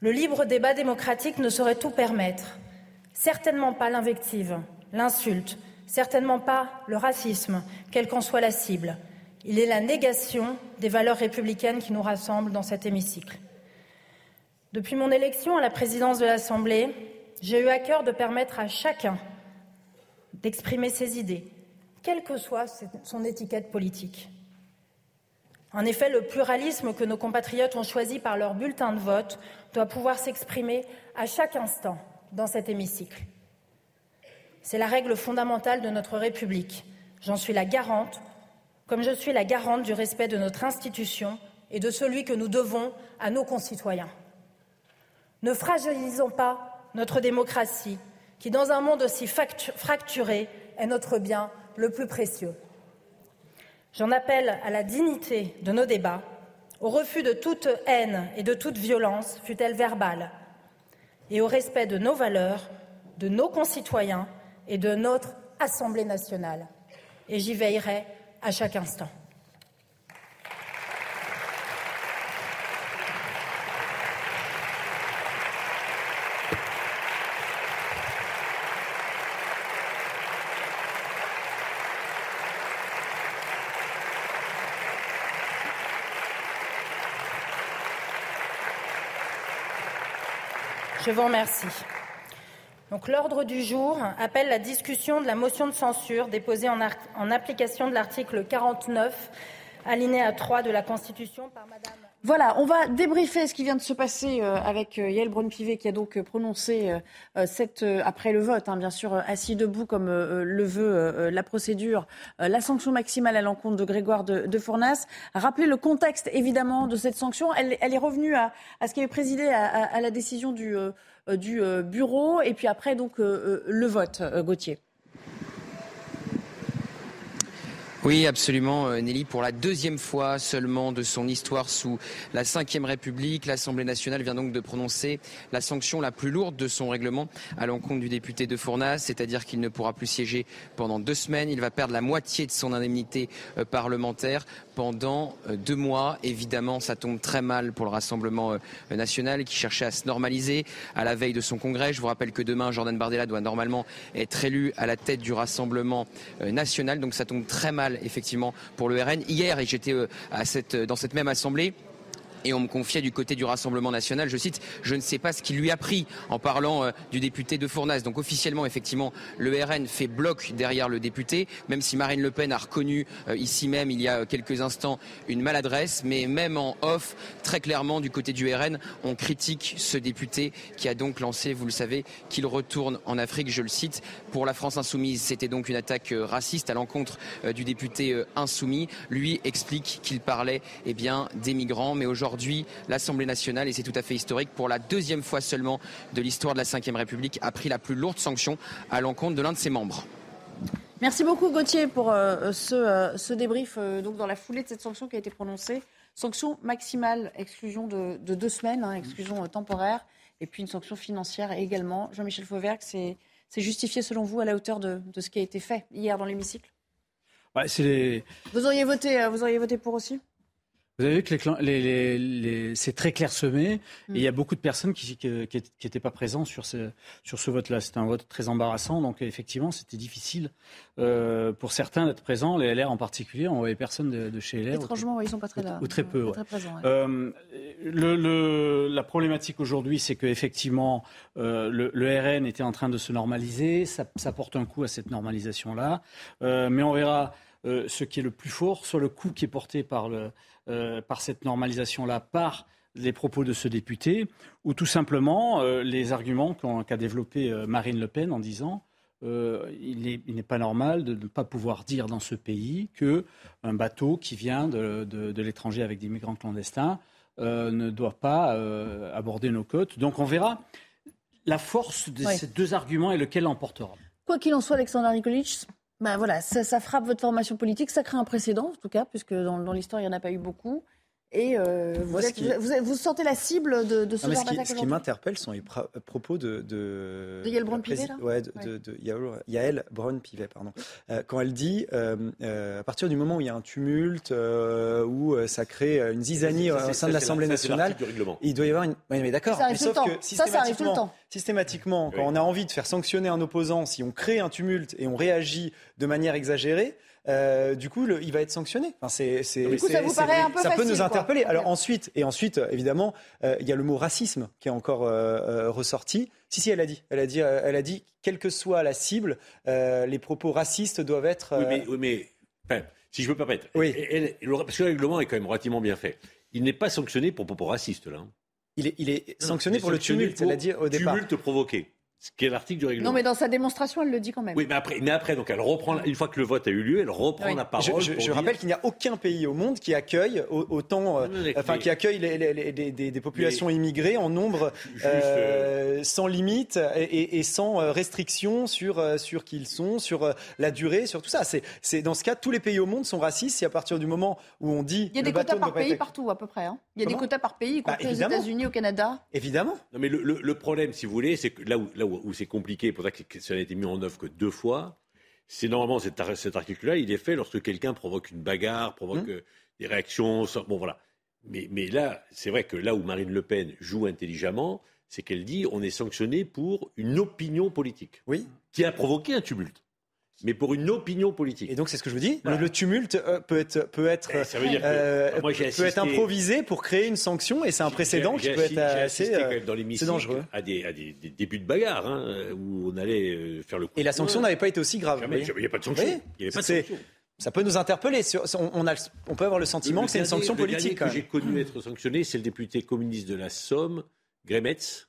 Le libre débat démocratique ne saurait tout permettre, certainement pas l'invective, l'insulte, certainement pas le racisme, quelle qu'en soit la cible. Il est la négation des valeurs républicaines qui nous rassemblent dans cet hémicycle. Depuis mon élection à la présidence de l'Assemblée, j'ai eu à cœur de permettre à chacun d'exprimer ses idées, quelle que soit son étiquette politique. En effet, le pluralisme que nos compatriotes ont choisi par leur bulletin de vote doit pouvoir s'exprimer à chaque instant dans cet hémicycle. C'est la règle fondamentale de notre République. J'en suis la garante, comme je suis la garante du respect de notre institution et de celui que nous devons à nos concitoyens. Ne fragilisons pas notre démocratie, qui, dans un monde aussi fracturé, est notre bien le plus précieux. J'en appelle à la dignité de nos débats, au refus de toute haine et de toute violence, fût-elle verbale, et au respect de nos valeurs, de nos concitoyens et de notre Assemblée nationale. Et j'y veillerai à chaque instant. Je vous remercie. L'ordre du jour appelle la discussion de la motion de censure déposée en, en application de l'article 49, alinéa 3 de la Constitution par Madame. Voilà, on va débriefer ce qui vient de se passer euh, avec euh, Yael Braun-Pivet qui a donc prononcé euh, cette, après le vote, hein, bien sûr, assis debout comme le veut la procédure, la sanction maximale à l'encontre de Grégoire de, de, Fournas. Rappeler le contexte, évidemment, de cette sanction. Elle, est revenue à, ce qui avait présidé à la décision du, du bureau et puis après, donc, le vote, Gauthier. Oui, absolument, euh, Nelly. Pour la deuxième fois seulement de son histoire sous la Ve République, l'Assemblée nationale vient donc de prononcer la sanction la plus lourde de son règlement à l'encontre du député de Fournas, c'est-à-dire qu'il ne pourra plus siéger pendant deux semaines. Il va perdre la moitié de son indemnité euh, parlementaire pendant euh, deux mois. Évidemment, ça tombe très mal pour le Rassemblement national qui cherchait à se normaliser à la veille de son congrès. Je vous rappelle que demain, Jordan Bardella doit normalement être élu à la tête du Rassemblement national. Donc ça tombe très mal effectivement pour le RN. Hier, et j'étais euh, dans cette même assemblée, et on me confiait du côté du Rassemblement national, je cite, je ne sais pas ce qu'il lui a pris en parlant euh, du député de Fournas. Donc officiellement, effectivement, le RN fait bloc derrière le député, même si Marine Le Pen a reconnu euh, ici même, il y a quelques instants, une maladresse. Mais même en off, très clairement, du côté du RN, on critique ce député qui a donc lancé, vous le savez, qu'il retourne en Afrique, je le cite, pour la France insoumise. C'était donc une attaque euh, raciste à l'encontre du député insoumis. Lui explique qu'il parlait eh bien, des migrants, mais aujourd'hui, aujourd'hui, l'Assemblée nationale, et c'est tout à fait historique, pour la deuxième fois seulement de l'histoire de la Ve République, a pris la plus lourde sanction à l'encontre de l'un de ses membres. Merci beaucoup Gauthier pour euh, euh, ce, débrief euh, donc dans la foulée de cette sanction qui a été prononcée. Sanction maximale, exclusion de, deux semaines, hein, exclusion temporaire, et puis une sanction financière également. Jean-Michel Fauvergue, c'est justifié selon vous à la hauteur de, ce qui a été fait hier dans l'hémicycle? Ouais, les... vous, auriez voté, vous auriez voté pour aussi? Vous avez vu que c'est très clairsemé mm. et il y a beaucoup de personnes qui n'étaient pas présentes sur ce, sur ce vote-là. C'était un vote très embarrassant, donc effectivement, c'était difficile euh, pour certains d'être présents, les LR en particulier. On voyait personne de, chez LR. Étrangement, ils ne sont pas très là. Ou, très peu. Euh, le, la problématique aujourd'hui, c'est qu'effectivement, euh, le, le, RN était en train de se normaliser. Ça, ça porte un coup à cette normalisation-là. Euh, mais on verra euh, ce qui est le plus fort, soit le coup qui est porté par, le, euh, par cette normalisation-là, par les propos de ce député, ou tout simplement euh, les arguments qu'a développé Marine Le Pen en disant il n'est pas normal de ne pas pouvoir dire dans ce pays qu'un bateau qui vient de, de, l'étranger avec des migrants clandestins ne doit pas aborder nos côtes. Donc on verra la force de ces deux arguments et lequel l'emportera. Quoi qu'il en soit, Alexandre Nikolic, ben voilà, ça, frappe votre formation politique, ça crée un précédent en tout cas, puisque dans, dans l'histoire il n'y en a pas eu beaucoup. Et euh, vous, vous, sentez la cible de, de ce genre d'attaque Ce qui m'interpelle sont les propos de... De, de Yael Braun-Pivet, là ouais, de, de, de Yael Braun-Pivet, pardon. Euh, quand elle dit, euh, à partir du moment où il y a un tumulte, où ça crée une zizanie au sein de l'Assemblée nationale, il doit y avoir une... Oui, mais d'accord, mais sauf que ça, ça arrive tout le temps. Systématiquement, quand on a envie de faire sanctionner un opposant, si on crée un tumulte et on réagit de manière exagérée, euh, du coup, il va être sanctionné. Enfin, c'est, c'est, ça vous paraît un peu Ça peut nous interpeller. Alors ensuite, et ensuite, évidemment, euh, il y a le mot racisme qui est encore euh, ressorti. Si, si, elle a dit. Elle a dit, elle a dit, quelle que soit la cible, les propos racistes doivent être. Oui, mais, oui, mais si je peux permettre. Oui. parce que le règlement est quand même relativement bien fait. Il n'est pas sanctionné pour propos racistes, là. Il est, il est sanctionné pour le tumulte, elle a dit au départ. Tumulte provoqué ce qui est l'article du règlement. Non, mais dans sa démonstration, elle le dit quand même. Oui, mais après, mais après donc elle reprend, une fois que le vote a eu lieu, elle reprend la parole. Je, rappelle qu'il n'y a aucun pays au monde qui accueille autant, euh, enfin, qui accueille les, des, populations immigrées en nombre euh, euh, sans limite et, sans restriction sur, sur qui ils sont, sur la durée, sur tout ça. C'est, dans ce cas, tous les pays au monde sont racistes. Et à partir du moment où on dit. Il y a des quotas par pays partout, à peu près. Hein. Il y a des quotas par pays, y compris bah, aux États-Unis, au Canada. Évidemment. Non, mais le, le problème, si vous voulez, c'est que là où, là où où, c'est compliqué, pour ça que ça n'a été mis en œuvre que deux fois, c'est normalement cet, article-là, il est fait lorsque quelqu'un provoque une bagarre, provoque mmh. euh, des réactions. Bon, voilà. Mais, mais là, c'est vrai que là où Marine Le Pen joue intelligemment, c'est qu'elle dit on est sanctionné pour une opinion politique. Oui. Qui a provoqué un tumulte mais pour une opinion politique. Et donc c'est ce que je vous dis. Le, tumulte euh, peut être peut être eh, euh, peut être improvisé pour créer une sanction et c'est un précédent qui peut être assez euh, dans dangereux. À des, à des, débuts de bagarre hein, où on allait faire le coup. Et la sanction n'avait pas été aussi grave. Il n'y a pas de sanction. Il y avait pas de sanction. Ça peut nous interpeller. On, a, on peut avoir le sentiment que c'est une sanction politique. Le que j'ai connu être sanctionné, c'est le député communiste de la Somme, Grémetz.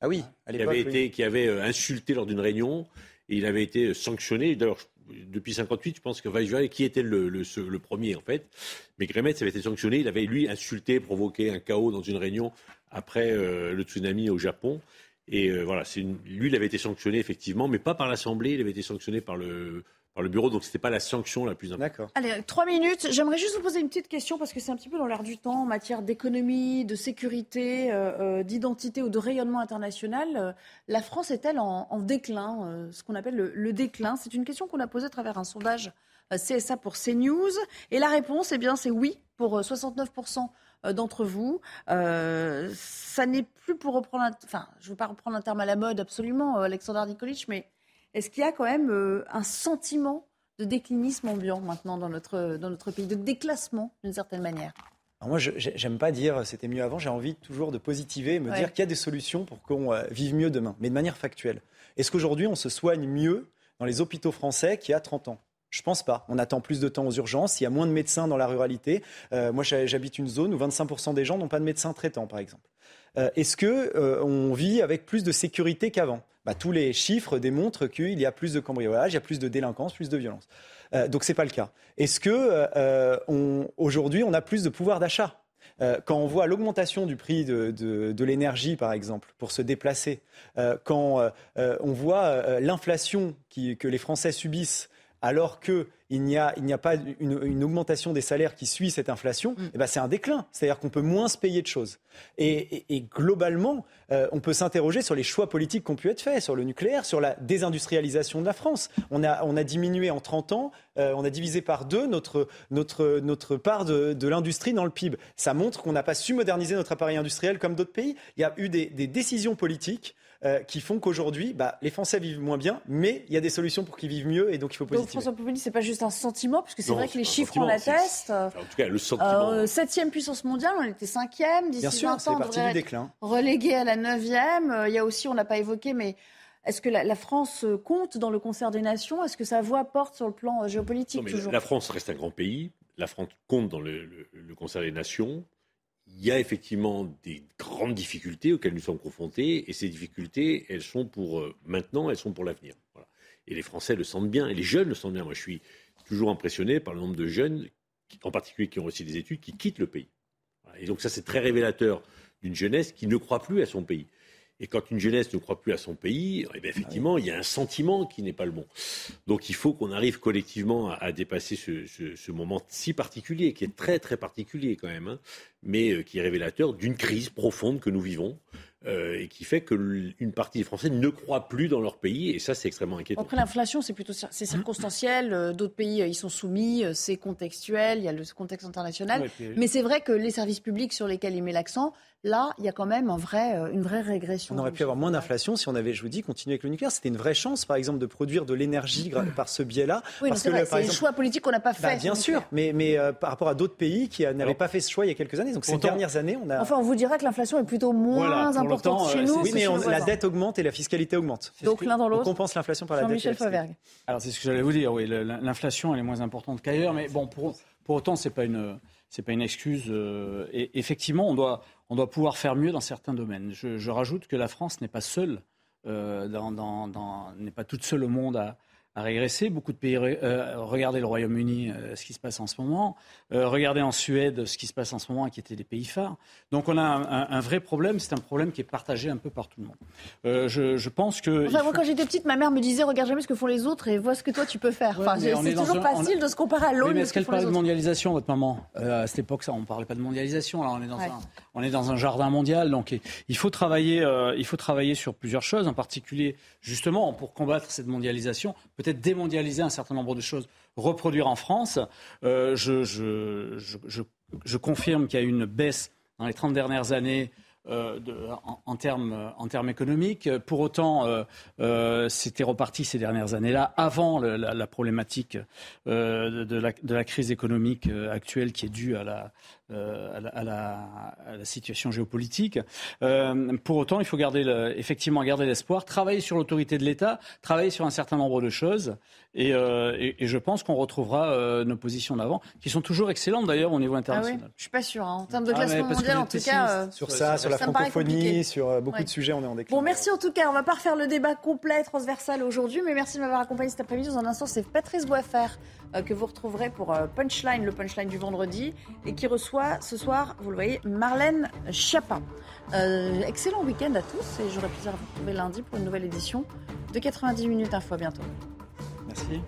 Ah oui, à qui avait, été, qui avait insulté lors d'une réunion il avait été sanctionné. D'ailleurs, depuis 58, je pense que Weisweiler, qui était le, le, premier en fait, mais Grémetz avait été sanctionné. Il avait lui insulté, provoqué un chaos dans une réunion après euh, le tsunami au Japon. Et euh, voilà, lui, il avait été sanctionné effectivement, mais pas par l'Assemblée. Il avait été sanctionné par le par le bureau, donc ce n'était pas la sanction la plus importante. D'accord. Allez, trois minutes. J'aimerais juste vous poser une petite question parce que c'est un petit peu dans l'air du temps en matière d'économie, de sécurité, euh, euh, d'identité ou de rayonnement international. Euh, la France est-elle en, déclin, ce qu'on appelle le, déclin? C'est une question qu'on a posée à travers un sondage CSA pour CNews. Et la réponse, eh bien, c'est oui pour 69% d'entre vous. ça n'est plus pour reprendre, enfin, je ne veux pas reprendre un terme à la mode absolument, Alexandre Nikolic, mais est-ce qu'il y a quand même euh, un sentiment de déclinisme ambiant maintenant dans notre, dans notre pays, de déclassement d'une certaine manière? Moi, je n'aime pas dire c'était mieux avant, j'ai envie toujours de positiver et me dire qu'il y a des solutions pour qu'on euh, vive mieux demain, mais de manière factuelle. Est-ce qu'aujourd'hui, on se soigne mieux dans les hôpitaux français qu'il y a 30 ans? Je pense pas. On attend plus de temps aux urgences. Il y a moins de médecins dans la ruralité. Euh, moi, j'habite une zone où 25% des gens n'ont pas de médecin traitant, par exemple. Est-ce que on vit avec plus de sécurité qu'avant? Bah, tous les chiffres démontrent qu'il y a plus de cambriolage, il y a plus de délinquance, plus de violence. Euh, donc ce n'est pas le cas. Est-ce que euh, aujourd'hui on a plus de pouvoir d'achat? Euh, quand on voit l'augmentation du prix de, l'énergie, par exemple, pour se déplacer, quand on voit l'inflation que les Français subissent alors qu'il n'y a, il n'y a pas une, augmentation des salaires qui suit cette inflation, mm. eh ben c'est un déclin. C'est-à-dire qu'on peut moins se payer de choses. Et, globalement, euh, on peut s'interroger sur les choix politiques qui ont pu être faits, sur le nucléaire, sur la désindustrialisation de la France. On a, on a diminué en 30 ans, euh, on a divisé par deux notre, notre, notre part de, l'industrie dans le PIB. Ça montre qu'on n'a pas su moderniser notre appareil industriel comme d'autres pays. Il y a eu des, des décisions politiques euh, qui font qu'aujourd'hui, bah, les Français vivent moins bien, mais il y a des solutions pour qu'ils vivent mieux et donc il faut positiver. Donc François c'est pas juste un sentiment, parce que c'est vrai que les chiffres en l'attestent. En tout cas, le sentiment. Euh, septième puissance mondiale, on était cinquième. D'ici 20 ans, on du déclin. relégué à la neuvième. Euh, il y a aussi, on l'a pas évoqué, mais est-ce que la, France compte dans le concert des nations? Est-ce que sa voix porte sur le plan géopolitique toujours? La France reste un grand pays. La France compte dans le concert des nations il y a effectivement des grandes difficultés auxquelles nous sommes confrontés, et ces difficultés, elles sont pour euh, maintenant, elles sont pour l'avenir. Et les Français le sentent bien, et les jeunes le sentent bien. Moi, je suis toujours impressionné par le nombre de jeunes, en particulier qui ont aussi des études, qui quittent le pays. Et donc ça, c'est très révélateur d'une jeunesse qui ne croit plus à son pays. Et quand une jeunesse ne croit plus à son pays, eh effectivement, il y a un sentiment qui n'est pas le bon. Donc il faut qu'on arrive collectivement à, dépasser ce, moment si particulier, qui est très très particulier quand même, hein, mais euh, qui est révélateur d'une crise profonde que nous vivons. Euh, et qui fait qu'une partie des Français ne croient plus dans leur pays, et ça, c'est extrêmement inquiétant. Après, l'inflation, c'est plutôt c'est circonstanciel. Euh, d'autres pays, ils sont soumis, c'est contextuel, il y a le contexte international. Mais c'est vrai que les services publics sur lesquels il met l'accent, Là, il y a quand même vrai, euh, une vraie régression. On aurait pu avoir moins d'inflation si on avait, je vous dis, continué avec le nucléaire. C'était une vraie chance, par exemple, de produire de l'énergie par ce biais-là. Oui, c'est le, choix politique qu'on n'a pas bah, fait. bien sûr, mais, mais euh, par rapport à d'autres pays qui n'avaient pas fait ce choix il y a quelques années. Donc ces dernières années, on a. Enfin, on vous dira que l'inflation est plutôt moins importante chez euh, nous. Oui, mais la dette augmente et la fiscalité augmente. Donc l'un dans l'autre. On compense l'inflation par la dette. Jean-Michel Favergue. Alors c'est ce que j'allais vous dire. Oui, l'inflation elle est moins importante qu'ailleurs, mais bon, pour, pour autant, c'est pas une c'est pas une excuse. et effectivement, on doit, on doit pouvoir faire mieux dans certains domaines. Je, rajoute que la France n'est pas seule, euh, n'est pas toute seule au monde à, à régresser. Beaucoup de pays, euh, regardez le Royaume-Uni, euh, ce qui se passe en ce moment. Euh, regardez en Suède ce qui se passe en ce moment, qui étaient des pays phares. Donc on a un, vrai problème. C'est un problème qui est partagé un peu par tout le monde. Je, pense que. moi, quand j'étais petite, ma mère me disait regarde jamais ce que font les autres et vois ce que toi tu peux faire. c'est toujours facile de se comparer à l'autre. Oui, mais est-ce qu'elle parlait de mondialisation, votre maman? À cette époque, ça, on ne parlait pas de mondialisation. Là, on est dans un, on est dans un jardin mondial, donc il faut travailler. il faut travailler sur plusieurs choses, en particulier justement pour combattre cette mondialisation peut-être démondialiser un certain nombre de choses, reproduire en France. Euh, je, confirme qu'il y a eu une baisse dans les 30 dernières années euh, en, termes, économiques. Pour autant, euh, c'était reparti ces dernières années-là, avant la, problématique de, la, crise économique actuelle qui est due à la, euh, à la, à, la, situation géopolitique. Euh, pour autant, il faut garder le, effectivement garder l'espoir, travailler sur l'autorité de l'État, travailler sur un certain nombre de choses. Et, euh, et, et je pense qu'on retrouvera euh, nos positions d'avant, qui sont toujours excellentes d'ailleurs au niveau international. Ah oui, je suis pas sûr. Hein. En termes de ah, classement mondial, en tout cas. Euh, sur ça, sur la francophonie, sur beaucoup de sujets, on est en déclin. Bon, merci en tout cas. On va pas refaire le débat complet, transversal aujourd'hui, mais merci de m'avoir accompagné cet après-midi. Dans un instant, c'est Patrice Boisfer que vous retrouverez pour Punchline, le Punchline du vendredi, et qui reçoit ce soir, vous le voyez, Marlène Chapin. Euh, excellent week-end à tous et j'aurai plaisir à vous retrouver lundi pour une nouvelle édition de 90 minutes info. À bientôt. Merci.